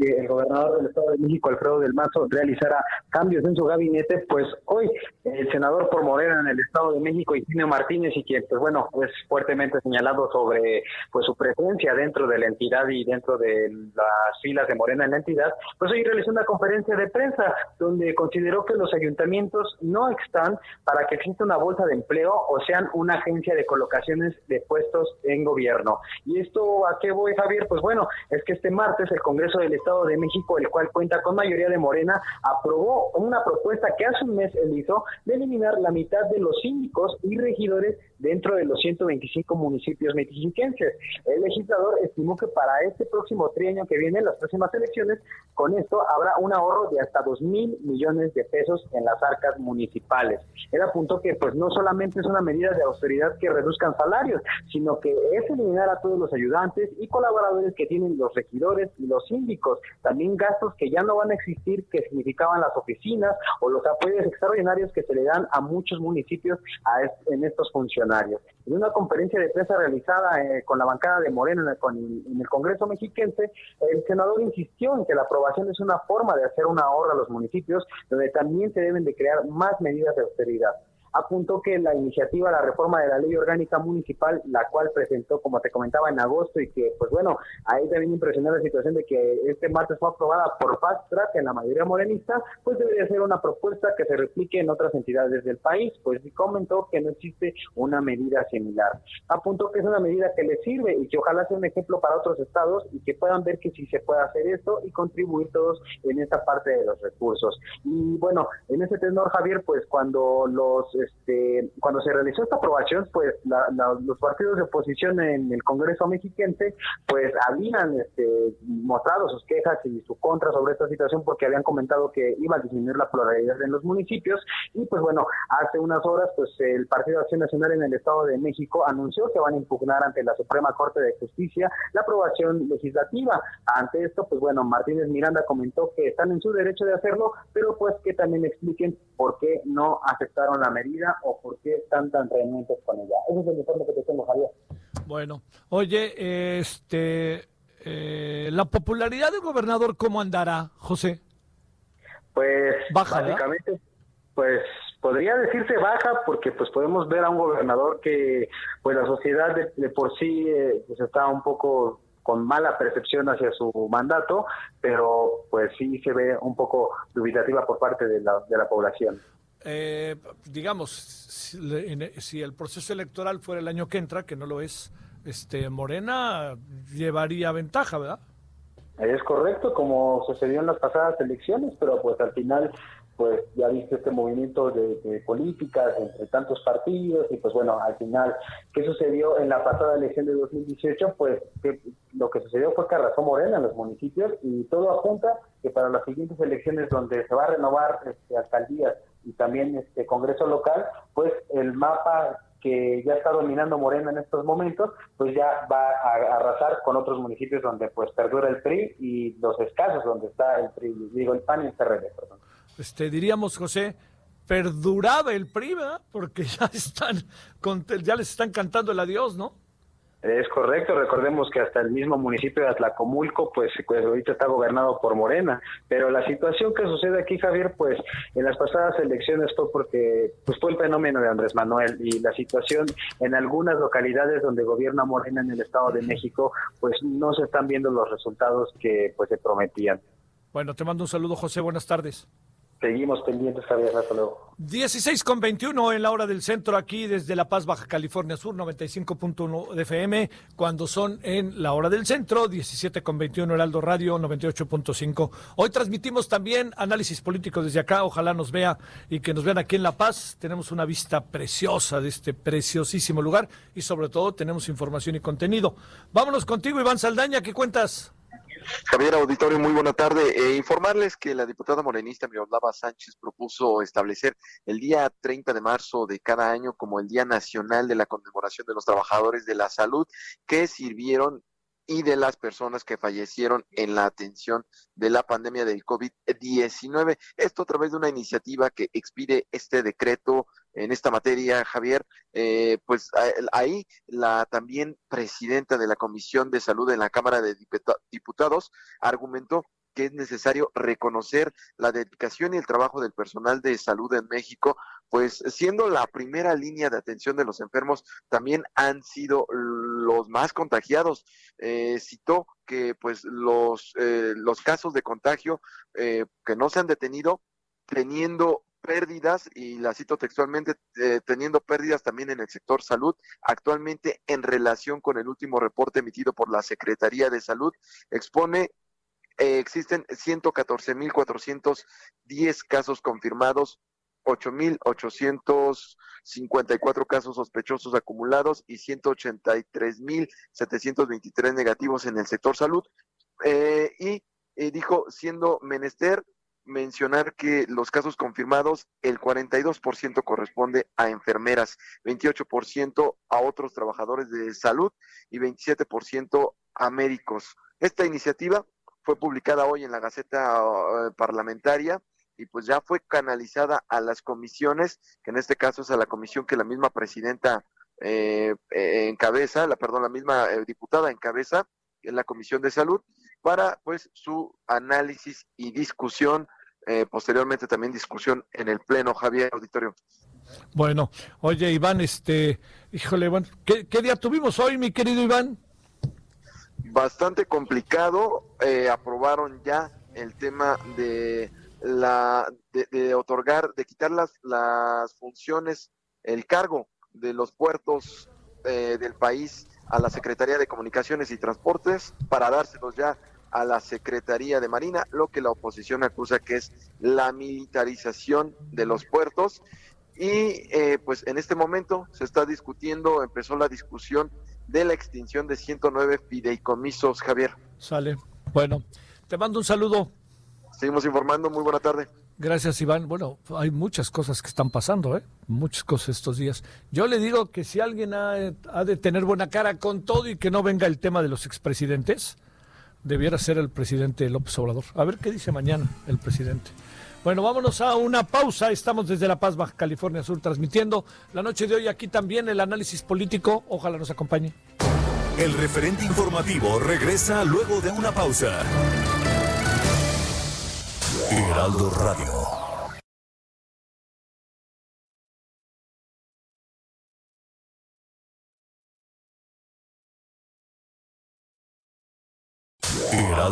el gobernador del Estado de México, Alfredo del Mazo, realizara cambios en su gabinete, pues hoy el senador por Morena en el Estado de México, Higinio Martínez, y quien, pues bueno, es fuertemente señalado sobre pues su presencia dentro de la entidad y dentro de las filas de Morena en la entidad, pues hoy realizó una conferencia de prensa donde consideró que los ayuntamientos no están para que exista una bolsa de empleo o sean una agencia de colocaciones de puestos en gobierno. ¿Y esto a qué voy, Javier? Pues bueno, es que este martes el Congreso del Estado de México, el cual cuenta con mayoría de Morena, aprobó una propuesta que hace un mes él hizo de eliminar la mitad de los síndicos y regidores dentro de los 125 municipios mexiquenses. El legislador estimó que para este próximo trienio que viene, las próximas elecciones, con esto habrá un ahorro de hasta 2 mil millones de pesos en las arcas municipales. Él apuntó que pues no solamente es una medida de austeridad que reduzcan salarios, sino que es eliminar a todos los ayudantes y colaboradores que tienen los regidores y los síndicos, también gastos que ya no van a existir que significaban las oficinas o los apoyos extraordinarios que se le dan a muchos municipios en estos funcionarios. En una conferencia de prensa realizada eh, con la bancada de Moreno en el, en el Congreso mexiquense, el senador insistió en que la aprobación es una forma de hacer un ahorro a los municipios, donde también se deben de crear más medidas de austeridad apuntó que la iniciativa, la reforma de la ley orgánica municipal, la cual presentó, como te comentaba, en agosto y que, pues bueno, ahí también impresionó la situación de que este martes fue aprobada por Fast Track en la mayoría morenista, pues debería ser una propuesta que se replique en otras entidades del país, pues comentó que no existe una medida similar. Apuntó que es una medida que le sirve y que ojalá sea un ejemplo para otros estados y que puedan ver que sí se puede hacer esto y contribuir todos en esta parte de los recursos. Y bueno, en ese tenor, Javier, pues cuando los este, cuando se realizó esta aprobación, pues los partidos de oposición en el Congreso mexiquense, pues habían este, mostrado sus quejas y su contra sobre esta situación porque habían comentado que iba a disminuir la pluralidad en los municipios y pues bueno, hace unas horas pues el Partido Acción Nacional en el Estado de México anunció que van a impugnar ante la Suprema Corte de Justicia la aprobación legislativa. Ante esto, pues bueno, Martínez Miranda comentó que están en su derecho de hacerlo, pero pues que también expliquen por qué no aceptaron la medida o por qué están tan renuentes con ella. Ese es el informe que te tengo, Javier. Bueno, oye, este, eh, la popularidad del gobernador, ¿cómo andará, José? Pues baja, básicamente, pues podría decirse baja porque pues podemos ver a un gobernador que pues la sociedad de, por sí eh, pues está un poco con mala percepción hacia su mandato, pero pues sí se ve un poco dubitativa por parte de la, de la población eh, digamos, si, el proceso electoral fuera el año que entra, que no lo es, este Morena llevaría ventaja, ¿verdad? Es correcto, como sucedió en las pasadas elecciones, pero pues al final, pues ya viste este movimiento de, políticas entre tantos partidos y pues bueno, al final, ¿qué sucedió en la pasada elección de 2018? Pues que, lo que sucedió fue que arrasó Morena en los municipios y todo apunta que para las siguientes elecciones donde se va a renovar este, alcaldías y también este Congreso local, pues el mapa que ya está dominando Morena en estos momentos, pues ya va a arrasar con otros municipios donde pues perdura el PRI y los escasos donde está el PRI, digo el PAN y el PRD, perdón. Este, diríamos, José, perduraba el PRI, ¿verdad? Porque ya están, ya les están cantando el adiós, ¿no? Es correcto, recordemos que hasta el mismo municipio de Atlacomulco, pues, pues, ahorita está gobernado por Morena, pero la situación que sucede aquí, Javier, pues en las pasadas elecciones fue porque pues fue el fenómeno de Andrés Manuel y la situación en algunas localidades donde gobierna Morena en el Estado de México, pues no se están viendo los resultados que pues se prometían. Bueno, te mando un saludo, José, buenas tardes. Seguimos pendientes, Javier. Hasta luego. 16 con 21 en la hora del centro, aquí desde La Paz, Baja California Sur, 95.1 de FM, cuando son en la hora del centro, 17 con 21 Heraldo Radio, 98.5. Hoy transmitimos también análisis político desde acá, ojalá nos vea y que nos vean aquí en La Paz. Tenemos una vista preciosa de este preciosísimo lugar y sobre todo tenemos información y contenido. Vámonos contigo, Iván Saldaña, ¿qué cuentas? Javier Auditorio, muy buena tarde. Eh, informarles que la diputada morenista Miroslava Sánchez propuso establecer el día 30 de marzo de cada año como el Día Nacional de la Conmemoración de los Trabajadores de la Salud que sirvieron y de las personas que fallecieron en la atención de la pandemia del COVID-19. Esto a través de una iniciativa que expide este decreto en esta materia, Javier. Eh, pues ahí la también presidenta de la Comisión de Salud en la Cámara de Diputados argumentó que es necesario reconocer la dedicación y el trabajo del personal de salud en México, pues siendo la primera línea de atención de los enfermos, también han sido los más contagiados. Eh, citó que pues los, eh, los casos de contagio eh, que no se han detenido, teniendo pérdidas, y la cito textualmente, teniendo pérdidas también en el sector salud, actualmente en relación con el último reporte emitido por la Secretaría de Salud, expone eh, existen 114.410 casos confirmados, 8.854 casos sospechosos acumulados y 183.723 negativos en el sector salud. Eh, y eh, dijo, siendo menester mencionar que los casos confirmados, el 42% corresponde a enfermeras, 28% a otros trabajadores de salud y 27% a médicos. Esta iniciativa fue publicada hoy en la Gaceta eh, Parlamentaria y pues ya fue canalizada a las comisiones, que en este caso es a la comisión que la misma presidenta eh, eh encabeza, la perdón, la misma eh, diputada encabeza, en la Comisión de Salud, para pues su análisis y discusión, posteriormente también discusión en el Pleno, Javier Auditorio. Bueno, oye Iván, este, híjole, Iván, ¿qué día tuvimos hoy, mi querido Iván? bastante complicado. Eh, aprobaron ya el tema de la de, otorgar, de quitar las, las funciones, el cargo de los puertos eh, del país a la Secretaría de Comunicaciones y Transportes para dárselos ya a la Secretaría de Marina, lo que la oposición acusa que es la militarización de los puertos. Y eh, pues en este momento se está discutiendo, empezó la discusión de la extinción de 109 fideicomisos, Javier. Sale. Bueno, te mando un saludo. Seguimos informando. Muy buena tarde. Gracias, Iván. Bueno, hay muchas cosas que están pasando, ¿eh? Muchas cosas estos días. Yo le digo que si alguien ha, de tener buena cara con todo y que no venga el tema de los expresidentes, debiera ser el presidente López Obrador. A ver qué dice mañana el presidente. Bueno, vámonos a una pausa. Estamos desde La Paz, Baja California Sur, transmitiendo la noche de hoy aquí también el análisis político. Ojalá nos acompañe. El referente informativo regresa luego de una pausa. Heraldo Radio.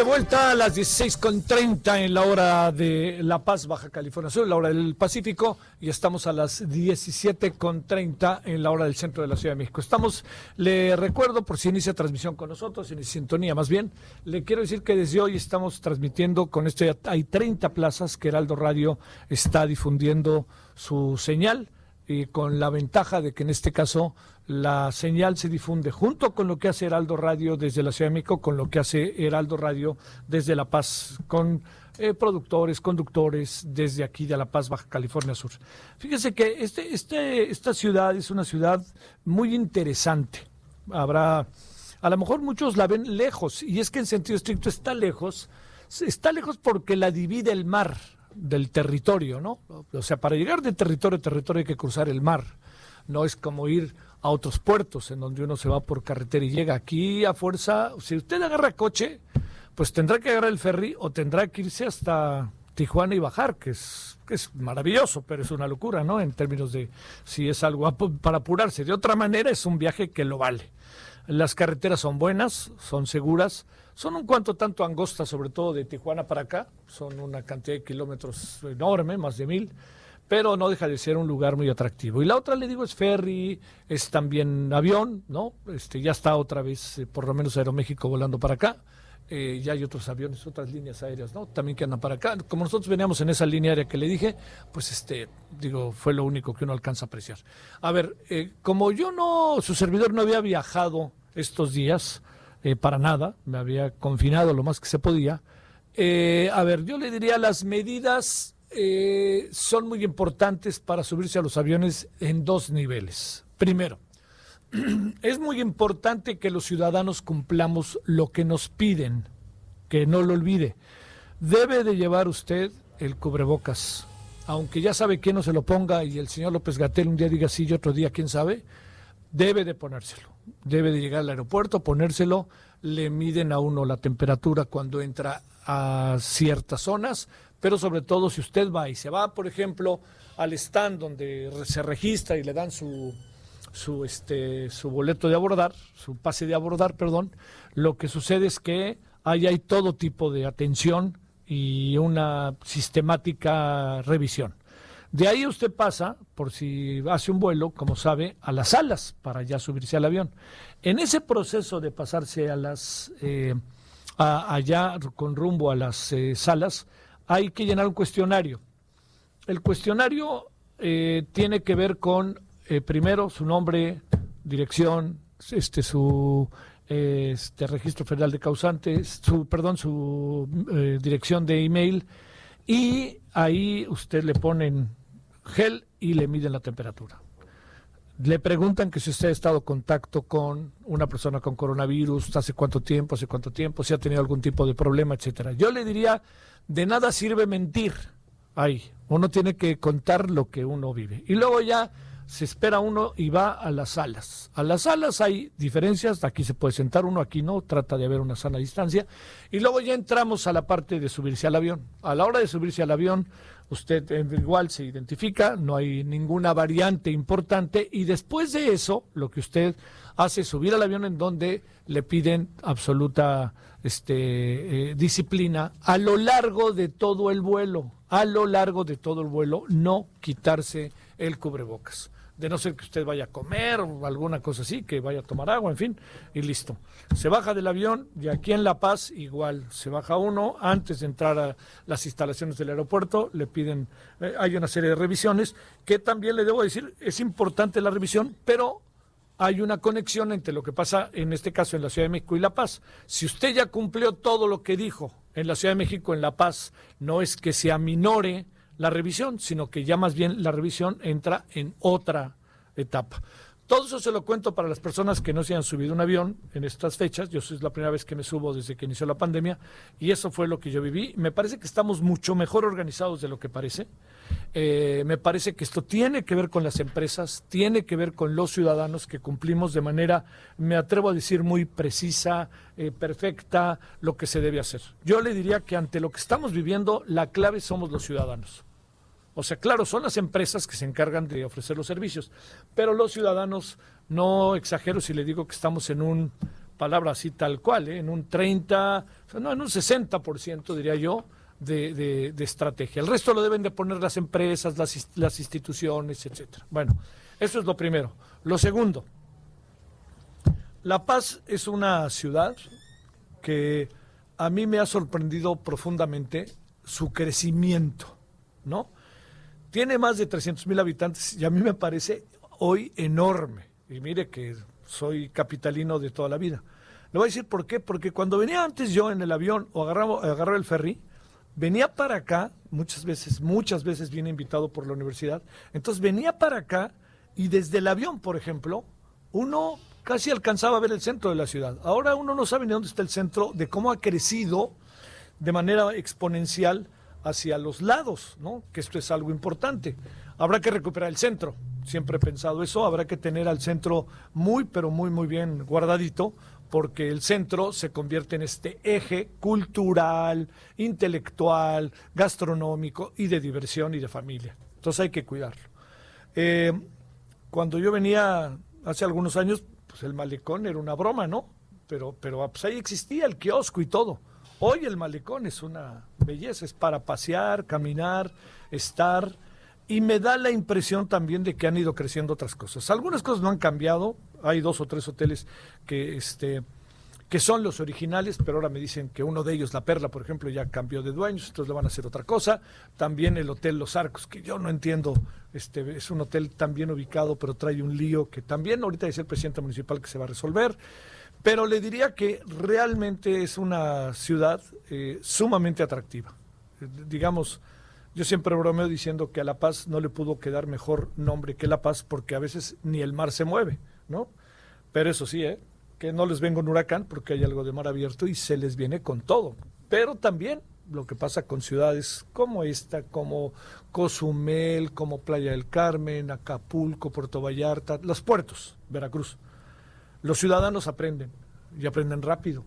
Vuelta a las 16.30 en la hora de La Paz, Baja California Sur, la hora del Pacífico, y estamos a las 17.30 en la hora del centro de la Ciudad de México. Estamos, le recuerdo, por si inicia transmisión con nosotros, en sintonía más bien, le quiero decir que desde hoy estamos transmitiendo con este, hay 30 plazas que Heraldo Radio está difundiendo su señal y con la ventaja de que en este caso la señal se difunde junto con lo que hace Heraldo Radio desde la Ciudad de México, con lo que hace Heraldo Radio desde La Paz, con eh, productores, conductores desde aquí de La Paz, Baja California Sur. Fíjese que este, este, esta ciudad es una ciudad muy interesante. Habrá, a lo mejor muchos la ven lejos, y es que en sentido estricto está lejos, está lejos porque la divide el mar del territorio, ¿no? O sea, para llegar de territorio a territorio hay que cruzar el mar. No es como ir a otros puertos en donde uno se va por carretera y llega aquí a fuerza. Si usted agarra coche, pues tendrá que agarrar el ferry o tendrá que irse hasta Tijuana y bajar, que es, que es maravilloso, pero es una locura, ¿no? En términos de si es algo para apurarse. De otra manera, es un viaje que lo vale. Las carreteras son buenas, son seguras, son un cuanto tanto angostas, sobre todo de Tijuana para acá, son una cantidad de kilómetros enorme, más de mil, pero no deja de ser un lugar muy atractivo. Y la otra, le digo, es ferry, es también avión, ¿no? Este, ya está otra vez, eh, por lo menos Aeroméxico volando para acá. Eh, ya hay otros aviones, otras líneas aéreas, ¿no? También que andan para acá. Como nosotros veníamos en esa línea aérea que le dije, pues este, digo, fue lo único que uno alcanza a apreciar. A ver, eh, como yo no, su servidor no había viajado estos días, eh, para nada, me había confinado lo más que se podía. A ver, yo le diría las medidas eh, son muy importantes para subirse a los aviones en dos niveles. Primero, es muy importante que los ciudadanos cumplamos lo que nos piden, que no lo olvide. Debe de llevar usted el cubrebocas, aunque ya sabe que no se lo ponga y el señor López Gatel un día diga sí y otro día quién sabe, debe de ponérselo debe de llegar al aeropuerto, ponérselo, le miden a uno la temperatura cuando entra a ciertas zonas, pero sobre todo si usted va y se va, por ejemplo, al stand donde se registra y le dan su su este su boleto de abordar, su pase de abordar, perdón, lo que sucede es que ahí hay todo tipo de atención y una sistemática revisión. De ahí usted pasa, por si hace un vuelo, como sabe, a las salas para ya subirse al avión. En ese proceso de pasarse a las eh, allá con rumbo a las eh, salas, hay que llenar un cuestionario. El cuestionario eh, tiene que ver con primero su nombre, dirección, este su este registro federal de causantes, su perdón, su dirección de email y ahí usted le ponen gel y le miden la temperatura. Le preguntan que si usted ha estado en contacto con una persona con coronavirus, hace cuánto tiempo, hace cuánto tiempo, si ha tenido algún tipo de problema, etcétera. Yo le diría, de nada sirve mentir. Ahí, uno tiene que contar lo que uno vive. Y luego ya se espera uno y va a las salas. A las salas hay diferencias, aquí se puede sentar uno, aquí no, trata de haber una sana distancia. Y luego ya entramos a la parte de subirse al avión. A la hora de subirse al avión, usted igual se identifica, no hay ninguna variante importante y después de eso lo que usted hace es subir al avión en donde le piden absoluta este, eh, disciplina a lo largo de todo el vuelo, a lo largo de todo el vuelo, no quitarse el cubrebocas de no ser que usted vaya a comer o alguna cosa así, que vaya a tomar agua, en fin, y listo. Se baja del avión y aquí en La Paz igual, se baja uno antes de entrar a las instalaciones del aeropuerto, le piden, eh, hay una serie de revisiones, que también le debo decir, es importante la revisión, pero hay una conexión entre lo que pasa en este caso en la Ciudad de México y La Paz. Si usted ya cumplió todo lo que dijo en la Ciudad de México, en La Paz, no es que se aminore la revisión, sino que ya más bien la revisión entra en otra etapa. Todo eso se lo cuento para las personas que no se han subido un avión en estas fechas. Yo es la primera vez que me subo desde que inició la pandemia y eso fue lo que yo viví. Me parece que estamos mucho mejor organizados de lo que parece. Eh, me parece que esto tiene que ver con las empresas, tiene que ver con los ciudadanos que cumplimos de manera, me atrevo a decir, muy precisa, eh, perfecta, lo que se debe hacer. Yo le diría que ante lo que estamos viviendo, la clave somos los ciudadanos. O sea, claro, son las empresas que se encargan de ofrecer los servicios, pero los ciudadanos, no exagero si le digo que estamos en un, palabra así tal cual, ¿eh? en un 30, no, en un 60%, diría yo, de, estrategia. El resto lo deben de poner las empresas, las, las instituciones, etcétera. Bueno, eso es lo primero. Lo segundo, La Paz es una ciudad que a mí me ha sorprendido profundamente su crecimiento, ¿no? Tiene más de 300 mil habitantes y a mí me parece hoy enorme. Y mire que soy capitalino de toda la vida. Le voy a decir por qué. Porque cuando venía antes yo en el avión o agarraba, agarraba el ferry, venía para acá, muchas veces, muchas veces viene invitado por la universidad, entonces venía para acá y desde el avión, por ejemplo, uno casi alcanzaba a ver el centro de la ciudad. Ahora uno no sabe ni dónde está el centro, de cómo ha crecido de manera exponencial hacia los lados, ¿no? Que esto es algo importante. Habrá que recuperar el centro. Siempre he pensado eso. Habrá que tener al centro muy, pero muy, muy bien guardadito, porque el centro se convierte en este eje cultural, intelectual, gastronómico y de diversión y de familia. Entonces hay que cuidarlo. Eh, cuando yo venía hace algunos años, pues el malecón era una broma, ¿no? Pero, pero pues ahí existía el kiosco y todo. Hoy el malecón es una belleza, es para pasear, caminar, estar. Y me da la impresión también de que han ido creciendo otras cosas. Algunas cosas no han cambiado. Hay dos o tres hoteles que, este, que son los originales, pero ahora me dicen que uno de ellos, La Perla, por ejemplo, ya cambió de dueños, entonces le van a hacer otra cosa. También el Hotel Los Arcos, que yo no entiendo, este, es un hotel tan bien ubicado, pero trae un lío que también ahorita dice el presidente municipal que se va a resolver. Pero le diría que realmente es una ciudad eh, sumamente atractiva. Eh, digamos, yo siempre bromeo diciendo que a La Paz no le pudo quedar mejor nombre que La Paz porque a veces ni el mar se mueve, ¿no? Pero eso sí, ¿eh? que no les venga un huracán porque hay algo de mar abierto y se les viene con todo. Pero también lo que pasa con ciudades como esta, como Cozumel, como Playa del Carmen, Acapulco, Puerto Vallarta, los puertos, Veracruz. Los ciudadanos aprenden y aprenden rápido.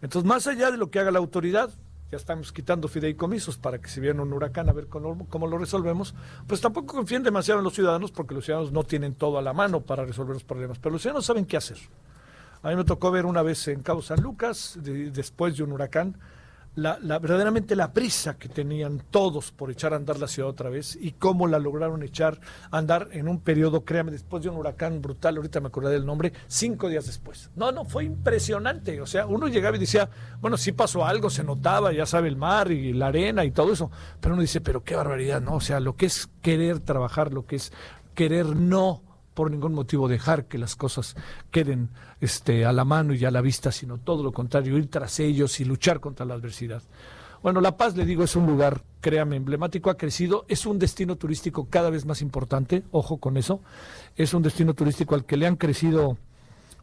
Entonces, más allá de lo que haga la autoridad, ya estamos quitando fideicomisos para que si viene un huracán a ver cómo, lo resolvemos, pues tampoco confíen demasiado en los ciudadanos porque los ciudadanos no tienen todo a la mano para resolver los problemas, pero los ciudadanos saben qué hacer. A mí me tocó ver una vez en Cabo San Lucas, después de un huracán, la, verdaderamente la prisa que tenían todos por echar a andar la ciudad otra vez y cómo la lograron echar a andar en un periodo, créame, después de un huracán brutal, ahorita me acordé del nombre, cinco días después. No, no, fue impresionante. O sea, uno llegaba y decía, bueno, sí pasó algo, se notaba, ya sabe, el mar y la arena y todo eso, pero uno dice, pero qué barbaridad, ¿no? O sea, lo que es querer trabajar, lo que es querer no por ningún motivo dejar que las cosas queden este, a la mano y a la vista, sino todo lo contrario, ir tras ellos y luchar contra la adversidad. Bueno, La Paz, le digo, es un lugar, créame, emblemático, ha crecido, es un destino turístico cada vez más importante, ojo con eso, es un destino turístico al que le han crecido,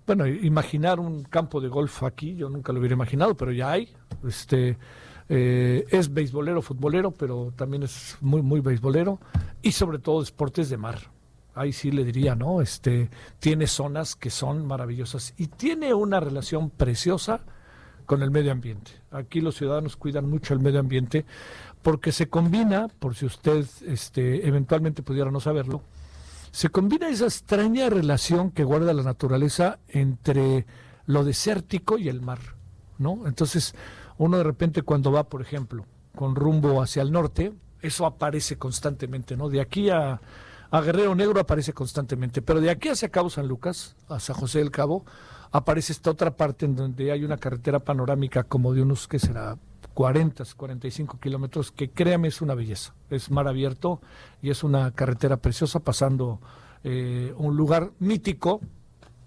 bueno, imaginar un campo de golf aquí, yo nunca lo hubiera imaginado, pero ya hay, este, eh, es beisbolero, futbolero, pero también es muy, muy beisbolero, y sobre todo deportes de mar, ahí sí le diría, ¿no? Este, tiene zonas que son maravillosas y tiene una relación preciosa con el medio ambiente. Aquí los ciudadanos cuidan mucho el medio ambiente porque se combina, por si usted este, eventualmente pudiera no saberlo, se combina esa extraña relación que guarda la naturaleza entre lo desértico y el mar, ¿no? Entonces, uno de repente cuando va, por ejemplo, con rumbo hacia el norte, eso aparece constantemente, ¿no? De aquí a a Guerrero Negro aparece constantemente, pero de aquí hacia Cabo San Lucas, hacia José del Cabo, aparece esta otra parte en donde hay una carretera panorámica como de unos, ¿qué será? 40, 45 kilómetros, que créame es una belleza. Es mar abierto y es una carretera preciosa pasando eh, un lugar mítico,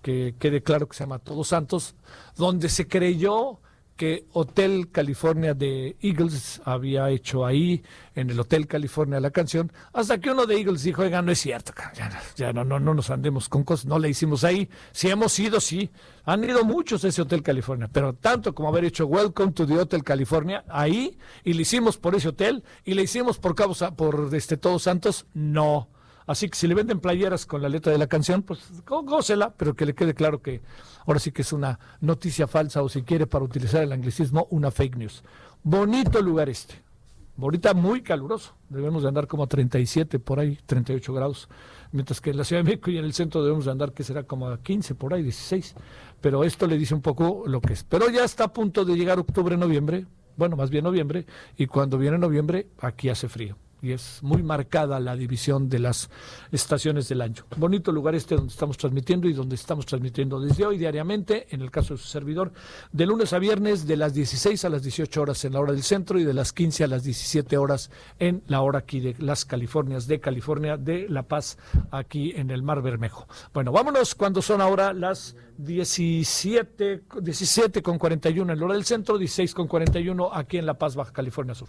que quede claro que se llama Todos Santos, donde se creyó que Hotel California de Eagles había hecho ahí, en el Hotel California, la canción, hasta que uno de Eagles dijo, oiga, no es cierto, ya, no, no, no nos andemos con cosas, no le hicimos ahí, si hemos ido, sí, han ido muchos a ese Hotel California, pero tanto como haber hecho Welcome to the Hotel California ahí, y le hicimos por ese hotel, y le hicimos por Cabo, por este Todos Santos, no. Así que si le venden playeras con la letra de la canción, pues gócela, pero que le quede claro que ahora sí que es una noticia falsa o si quiere para utilizar el anglicismo, una fake news. Bonito lugar este. Ahorita muy caluroso, debemos de andar como a 37 por ahí, 38 grados, mientras que en la Ciudad de México y en el centro debemos de andar que será como a 15 por ahí, 16. Pero esto le dice un poco lo que es. Pero ya está a punto de llegar octubre, noviembre, bueno, más bien noviembre, y cuando viene noviembre aquí hace frío y es muy marcada la división de las estaciones del año. Bonito lugar este donde estamos transmitiendo y donde estamos transmitiendo desde hoy diariamente, en el caso de su servidor, de lunes a viernes de las 16 a las 18 horas en la hora del centro y de las 15 a las 17 horas en la hora aquí de las Californias, de California, de La Paz, aquí en el Mar Bermejo. Bueno, vámonos cuando son ahora las 17, 17 con 41 en la hora del centro, 16 con 41 aquí en La Paz, Baja California Sur.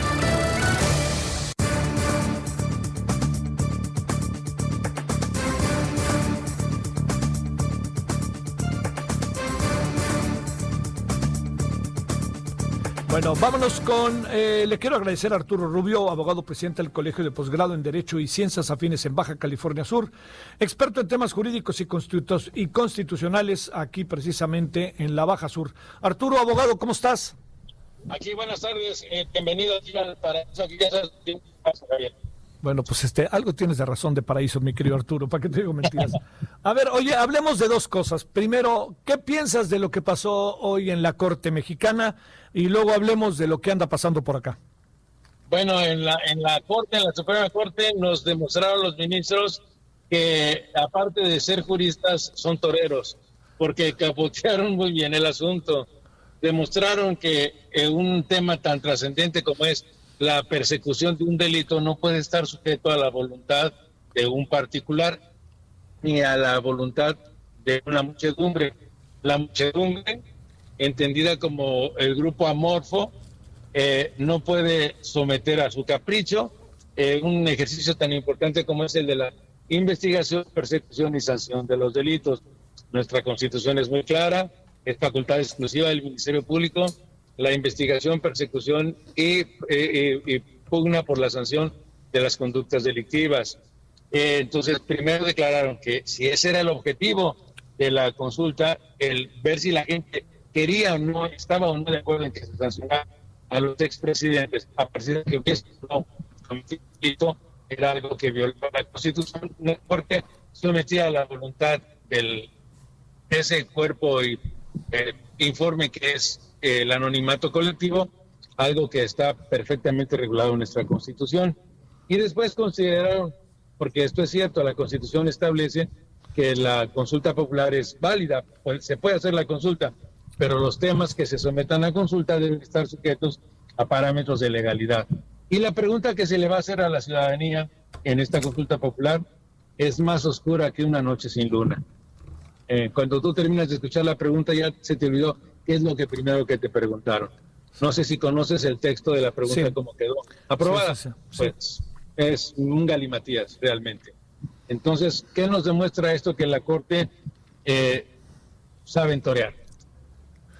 Bueno, vámonos con, eh, le quiero agradecer a Arturo Rubio, abogado presidente del Colegio de Posgrado en Derecho y Ciencias Afines en Baja California Sur, experto en temas jurídicos y, y constitucionales aquí precisamente en la Baja Sur. Arturo, abogado, ¿cómo estás? Aquí, buenas tardes, eh, bienvenido al Paraíso, aquí ya Bueno, pues este, algo tienes de razón de paraíso, mi querido Arturo, ¿para qué te digo mentiras? A ver, oye, hablemos de dos cosas. Primero, ¿qué piensas de lo que pasó hoy en la Corte Mexicana? Y luego hablemos de lo que anda pasando por acá. Bueno, en la, en la Corte, en la Suprema Corte, nos demostraron los ministros que, aparte de ser juristas, son toreros, porque capotearon muy bien el asunto. Demostraron que en un tema tan trascendente como es la persecución de un delito no puede estar sujeto a la voluntad de un particular ni a la voluntad de una muchedumbre. La muchedumbre entendida como el grupo amorfo, eh, no puede someter a su capricho eh, un ejercicio tan importante como es el de la investigación, persecución y sanción de los delitos. Nuestra constitución es muy clara, es facultad exclusiva del Ministerio Público, la investigación, persecución y, eh, pugna por la sanción de las conductas delictivas. entonces, primero declararon que si ese era el objetivo de la consulta, el ver si la gente quería o no, estaba o no de acuerdo en que se sancionara a los expresidentes, a partir de que hubiese no era algo que violó la Constitución, porque sometía a la voluntad del ese cuerpo y eh, informe que es el anonimato colectivo, algo que está perfectamente regulado en nuestra Constitución. Y después consideraron, porque esto es cierto, la Constitución establece que la consulta popular es válida, pues, se puede hacer la consulta, pero los temas que se sometan a consulta deben estar sujetos a parámetros de legalidad. Y la pregunta que se le va a hacer a la ciudadanía en esta consulta popular es más oscura que una noche sin luna. Eh, cuando tú terminas de escuchar la pregunta ya se te olvidó qué es lo que primero que te preguntaron. No sé si conoces el texto de la pregunta, cómo quedó. ¿Aprobada? pues es un galimatías, realmente. Entonces, ¿qué nos demuestra esto? Que la Corte eh, sabe torear.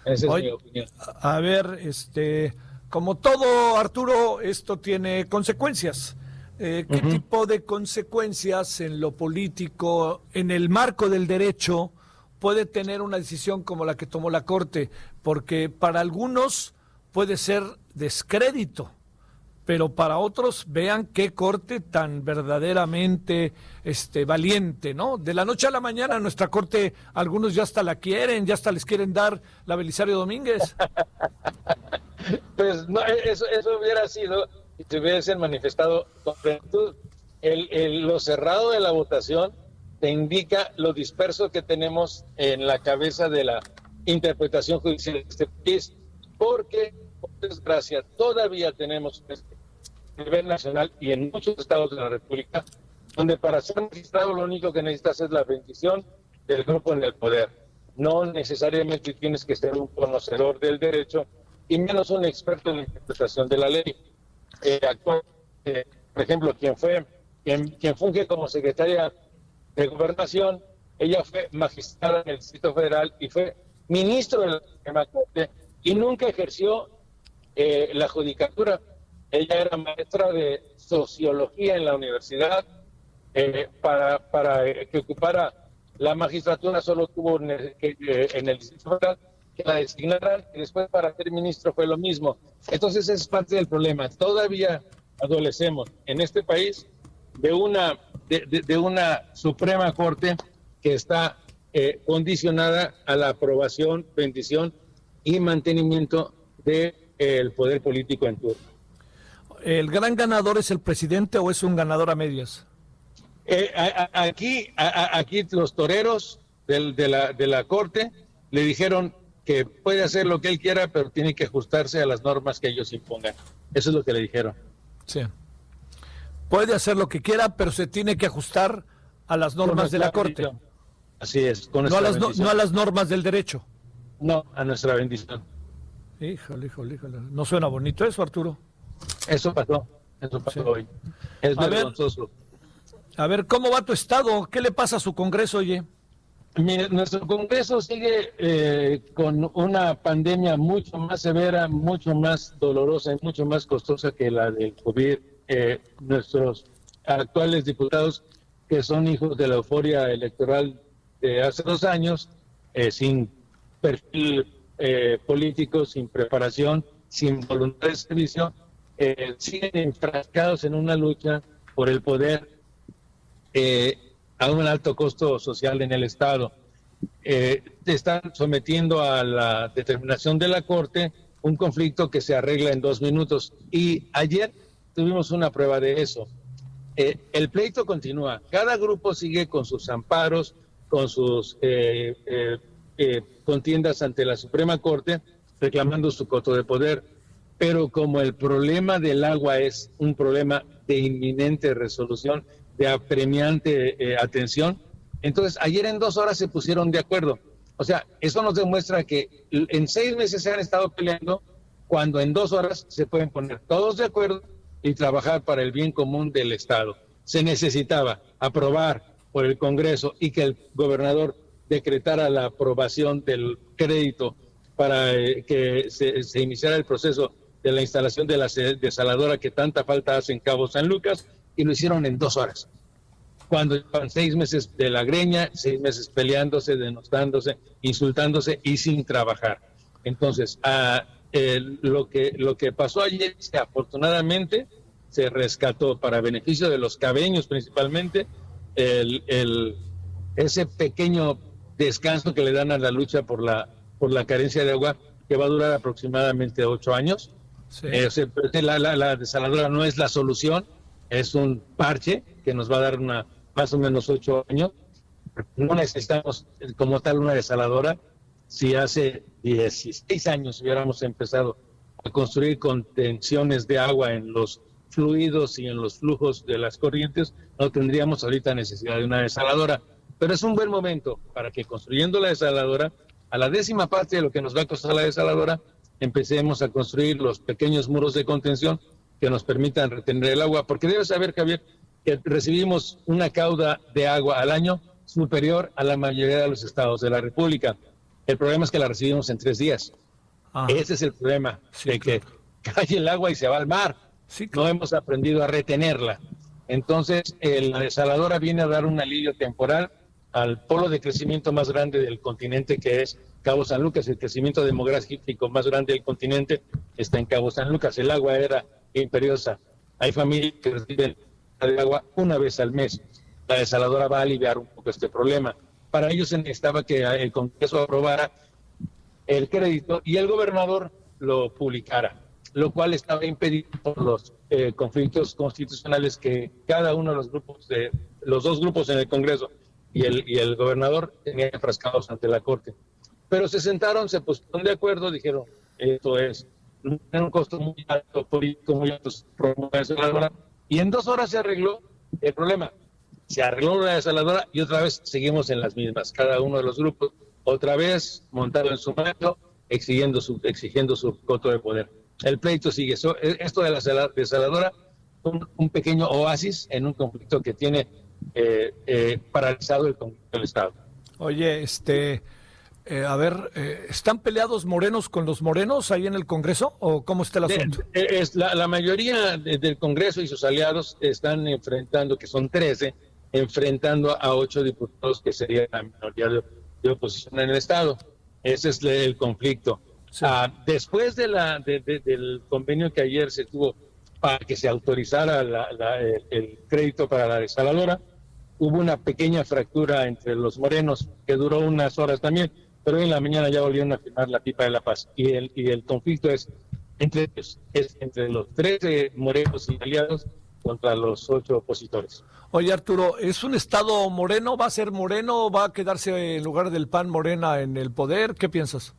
Esa es mi opinión. A ver, este, como todo, Arturo, esto tiene consecuencias. Eh, ¿Qué tipo de consecuencias en lo político, en el marco del derecho, puede tener una decisión como la que tomó la Corte? Porque para algunos puede ser descrédito pero para otros vean qué corte tan verdaderamente este valiente, ¿no? De la noche a la mañana nuestra corte algunos ya hasta la quieren, ya hasta les quieren dar la Belisario Domínguez. pues no, eso, eso hubiera sido si se hubiesen manifestado. El, el, lo cerrado de la votación te indica lo disperso que tenemos en la cabeza de la interpretación judicial de este país, porque por desgracia, todavía tenemos nivel nacional y en muchos estados de la República, donde para ser magistrado lo único que necesitas es la bendición del grupo en el poder. No necesariamente tienes que ser un conocedor del derecho y menos un experto en la interpretación de la ley. Eh, actualmente, por ejemplo, quien fue, quien, quien funge como secretaria de gobernación, ella fue magistrada en el Distrito Federal y fue ministro de la Suprema Corte y nunca ejerció eh, la judicatura. Ella era maestra de sociología en la universidad. Eh, para, para eh, que ocupara la magistratura solo tuvo en el, en el distrito que la designaran y después para ser ministro fue lo mismo. Entonces es parte del problema. Todavía adolecemos en este país de una, de, de, una Suprema Corte que está condicionada a la aprobación, bendición y mantenimiento de el poder político en turno. ¿El gran ganador es el presidente o es un ganador a medias? Eh, aquí, aquí los toreros de, la, de la corte le dijeron que puede hacer lo que él quiera, pero tiene que ajustarse a las normas que ellos impongan. Eso es lo que le dijeron. Sí. Puede hacer lo que quiera, pero se tiene que ajustar a las normas de la corte. Así es. no, a las no a las normas del derecho. No, a nuestra bendición. Híjole, híjole, híjole. No suena bonito eso, Arturo. Eso pasó, eso pasó hoy. Es vergonzoso. a ver, ¿cómo va tu estado? ¿Qué le pasa a su Congreso, oye? nuestro Congreso sigue eh, con una pandemia mucho más severa, mucho más dolorosa y mucho más costosa que la del COVID. Eh, nuestros actuales diputados, que son hijos de la euforia electoral de hace dos años, eh, sin perfil político, sin preparación, sin voluntad de servicio, siguen enfrascados en una lucha por el poder a un alto costo social en el Estado. Eh, están sometiendo a la determinación de la Corte un conflicto que se arregla en dos minutos. Y ayer tuvimos una prueba de eso. Eh, el pleito continúa. Cada grupo sigue con sus amparos, con sus eh, eh, contiendas ante la Suprema Corte, reclamando su coto de poder. Pero como el problema del agua es un problema de inminente resolución, de apremiante eh, atención. Entonces, ayer en dos horas se pusieron de acuerdo. O sea, eso nos demuestra que en seis meses se han estado peleando cuando en dos horas se pueden poner todos de acuerdo y trabajar para el bien común del Estado. Se necesitaba aprobar por el Congreso y que el gobernador decretara la aprobación del crédito para eh, que se, se, iniciara el proceso de la instalación de la desaladora que tanta falta hace en Cabo San Lucas y lo hicieron en dos horas. Cuando llevan seis meses de la greña, seis meses peleándose, denostándose, insultándose y sin trabajar. Entonces, ah, lo, que, lo que pasó ayer, afortunadamente, se rescató para beneficio de los cabeños principalmente, el, el, ese pequeño descanso que le dan a la lucha por la, por la carencia de agua, que va a durar aproximadamente ocho años. Eh, la, la, la desaladora no es la solución, es un parche que nos va a dar una más o menos ocho años. No necesitamos como tal una desaladora. Si hace 16 años hubiéramos empezado a construir contenciones de agua en los fluidos y en los flujos de las corrientes, no tendríamos ahorita necesidad de una desaladora. Pero es un buen momento para que construyendo la desaladora, a la décima parte de lo que nos va a costar la desaladora, empecemos a construir los pequeños muros de contención que nos permitan retener el agua, porque debes saber, Javier, que recibimos una cauda de agua al año superior a la mayoría de los estados de la República. El problema es que la recibimos en tres días. Ese es el problema, de que cae el agua y se va al mar. No hemos aprendido a retenerla. Entonces, la desaladora viene a dar un alivio temporal al polo de crecimiento más grande del continente, que es Cabo San Lucas. El crecimiento demográfico más grande del continente está en Cabo San Lucas. El agua era imperiosa. Hay familias que reciben de agua una vez al mes. La desaladora va a aliviar un poco este problema. Para ello se necesitaba que el Congreso aprobara el crédito y el gobernador lo publicara, lo cual estaba impedido por los eh, conflictos constitucionales que cada uno de los grupos, de los dos grupos en el Congreso y el, y el gobernador tenían enfrascados ante la Corte. Pero se sentaron, se pusieron de acuerdo, dijeron, esto es un costo muy alto, político muy alto, y en dos horas se arregló el problema. Se arregló la desaladora y otra vez seguimos en las mismas, cada uno de los grupos, otra vez montado en su mando, exigiendo su, exigiendo su coto de poder. El pleito sigue. E, esto de la desaladora, un, un pequeño oasis en un conflicto que tiene eh, eh, paralizado el del Estado. Oye, este eh, a ver, eh, ¿están peleados morenos con los morenos ahí en el Congreso o cómo está el asunto? es, la, mayoría del Congreso y sus aliados están enfrentando, que son 13, enfrentando a ocho diputados que sería la minoría de, oposición en el Estado. Ese es el conflicto. Ah, después de la, del convenio que ayer se tuvo para que se autorizara el, el crédito para la desaladora, hubo una pequeña fractura entre los morenos que duró unas horas también pero en la mañana ya volvieron a firmar la pipa de la paz. Y el, y el conflicto es entre es entre los 13 morenos y aliados contra los ocho opositores. Oye Arturo, ¿es un Estado moreno? ¿Va a ser moreno? ¿Va a quedarse en lugar del PAN morena en el poder? ¿Qué piensas?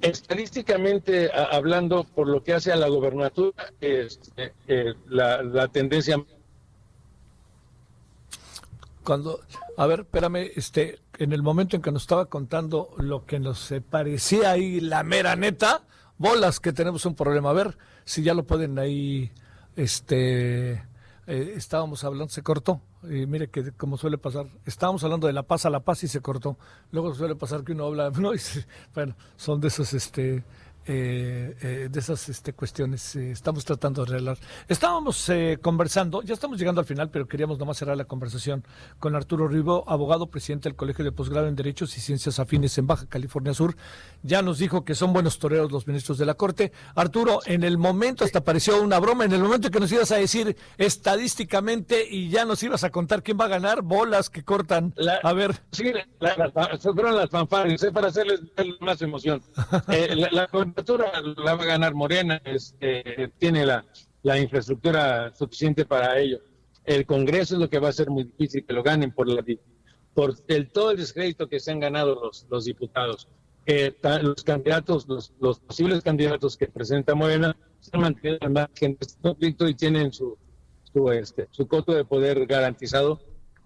Estadísticamente hablando, por lo que hace a la gobernatura, este, eh, la, la tendencia cuando, a ver, espérame, este, en el momento en que nos estaba contando lo que nos parecía ahí la mera neta, bolas que tenemos un problema. A ver si ya lo pueden ahí, este, eh, estábamos hablando, se cortó. Y mire que como suele pasar, estábamos hablando de La Paz a La Paz y se cortó. Luego suele pasar que uno habla, no, bueno, son de esos, este, eh, eh, de esas este, cuestiones eh, estamos tratando de arreglar. Estábamos conversando, ya estamos llegando al final, pero queríamos nomás cerrar la conversación con Arturo Ribo, abogado, presidente del Colegio de Posgrado en Derechos y Ciencias Afines en Baja California Sur. Ya nos dijo que son buenos toreros los ministros de la Corte. Arturo, en el momento, hasta pareció una broma, en el momento que nos ibas a decir estadísticamente y ya nos ibas a contar quién va a ganar, bolas que cortan. a ver. Sí, la, fueron las fanfarrias, para hacerles más emoción. la la va a ganar Morena, este, tiene la, la infraestructura suficiente para ello. El Congreso es lo que va a ser muy difícil que lo ganen por, la, por el, todo el descrédito que se han ganado los, los diputados. los candidatos, los, los, posibles candidatos que presenta Morena, se han mantenido al margen de este conflicto y tienen su, su, este, su coto de poder garantizado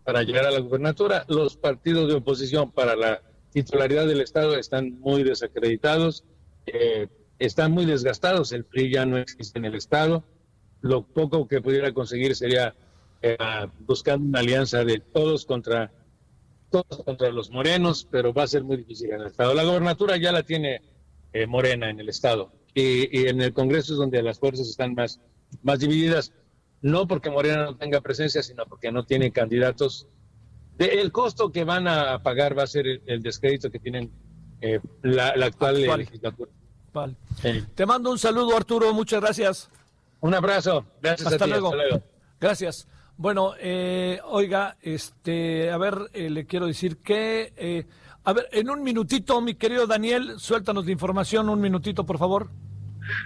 para llegar a la gubernatura. Los partidos de oposición para la titularidad del Estado están muy desacreditados eh, están muy desgastados, el PRI ya no existe en el Estado, lo poco que pudiera conseguir sería eh, buscar una alianza de todos contra todos contra los morenos, pero va a ser muy difícil en el Estado. La gobernatura ya la tiene eh, Morena en el Estado y, en el Congreso es donde las fuerzas están más, más divididas, no porque Morena no tenga presencia, sino porque no tiene candidatos. el costo que van a pagar va a ser el, descrédito que tienen la, actual legislatura. Te mando un saludo, Arturo. Muchas gracias. Un abrazo. Gracias hasta, luego. Gracias. Bueno, eh, oiga, este, a ver, eh, le quiero decir que, eh, a ver, en un minutito, mi querido Daniel, suéltanos la información, un minutito, por favor.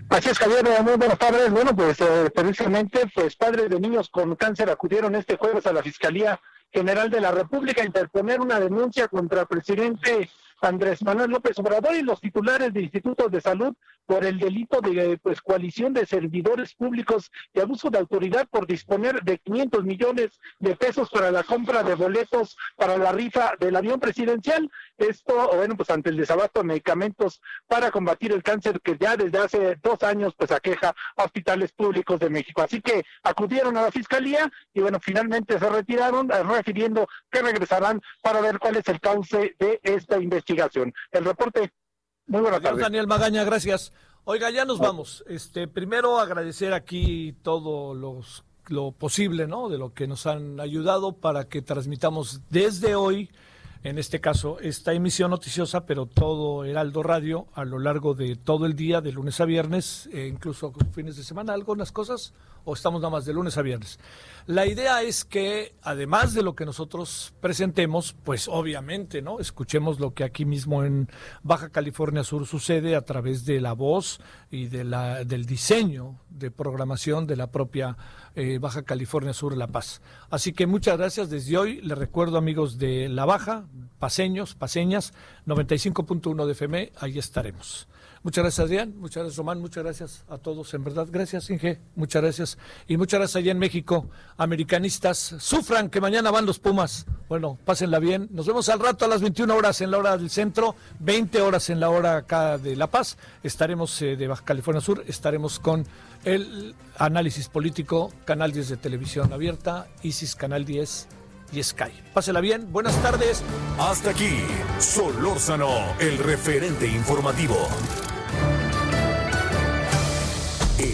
Así es, Javier, muy buenos padres. Bueno, pues precisamente, pues padres de niños con cáncer acudieron este jueves a la Fiscalía General de la República a interponer una denuncia contra el presidente Andrés Manuel López Obrador y los titulares de institutos de salud por el delito de pues coalición de servidores públicos y abuso de autoridad por disponer de 500 millones de pesos para la compra de boletos para la rifa del avión presidencial. Esto, bueno, pues ante el desabasto de medicamentos para combatir el cáncer que ya desde hace dos años pues aqueja hospitales públicos de México. Así que acudieron a la fiscalía y bueno, finalmente se retiraron refiriendo que regresarán para ver cuál es el cauce de esta investigación. El reporte muy buenas tardes. Daniel Magaña, gracias. Oiga, ya nos vamos. Este, primero agradecer aquí todo los, lo posible, ¿no? De lo que nos han ayudado para que transmitamos desde hoy, en este caso, esta emisión noticiosa, pero todo Heraldo Radio a lo largo de todo el día, de lunes a viernes, e incluso fines de semana, algunas cosas, o estamos nada más de lunes a viernes. La idea es que, además de lo que nosotros presentemos, pues obviamente, ¿no? Escuchemos lo que aquí mismo en Baja California Sur sucede a través de la voz y de la, del diseño de programación de la propia eh, Baja California Sur La Paz. Así que muchas gracias desde hoy. Les recuerdo, amigos de La Baja, paseños, paseñas, 95.1 de FM, ahí estaremos. Muchas gracias, Adrián. Muchas gracias, Román. Muchas gracias a todos, en verdad. Gracias, Inge. Muchas gracias. Y muchas gracias allá en México. Americanistas, sufran que mañana van los Pumas. Bueno, pásenla bien. Nos vemos al rato a las 21 horas en la hora del centro, 20 horas en la hora acá de La Paz. Estaremos eh, de Baja California Sur. Estaremos con el análisis político, Canal 10 de Televisión Abierta, ISIS Canal 10 y Sky. Pásela bien, buenas tardes. Hasta aquí, Solórzano, el referente informativo.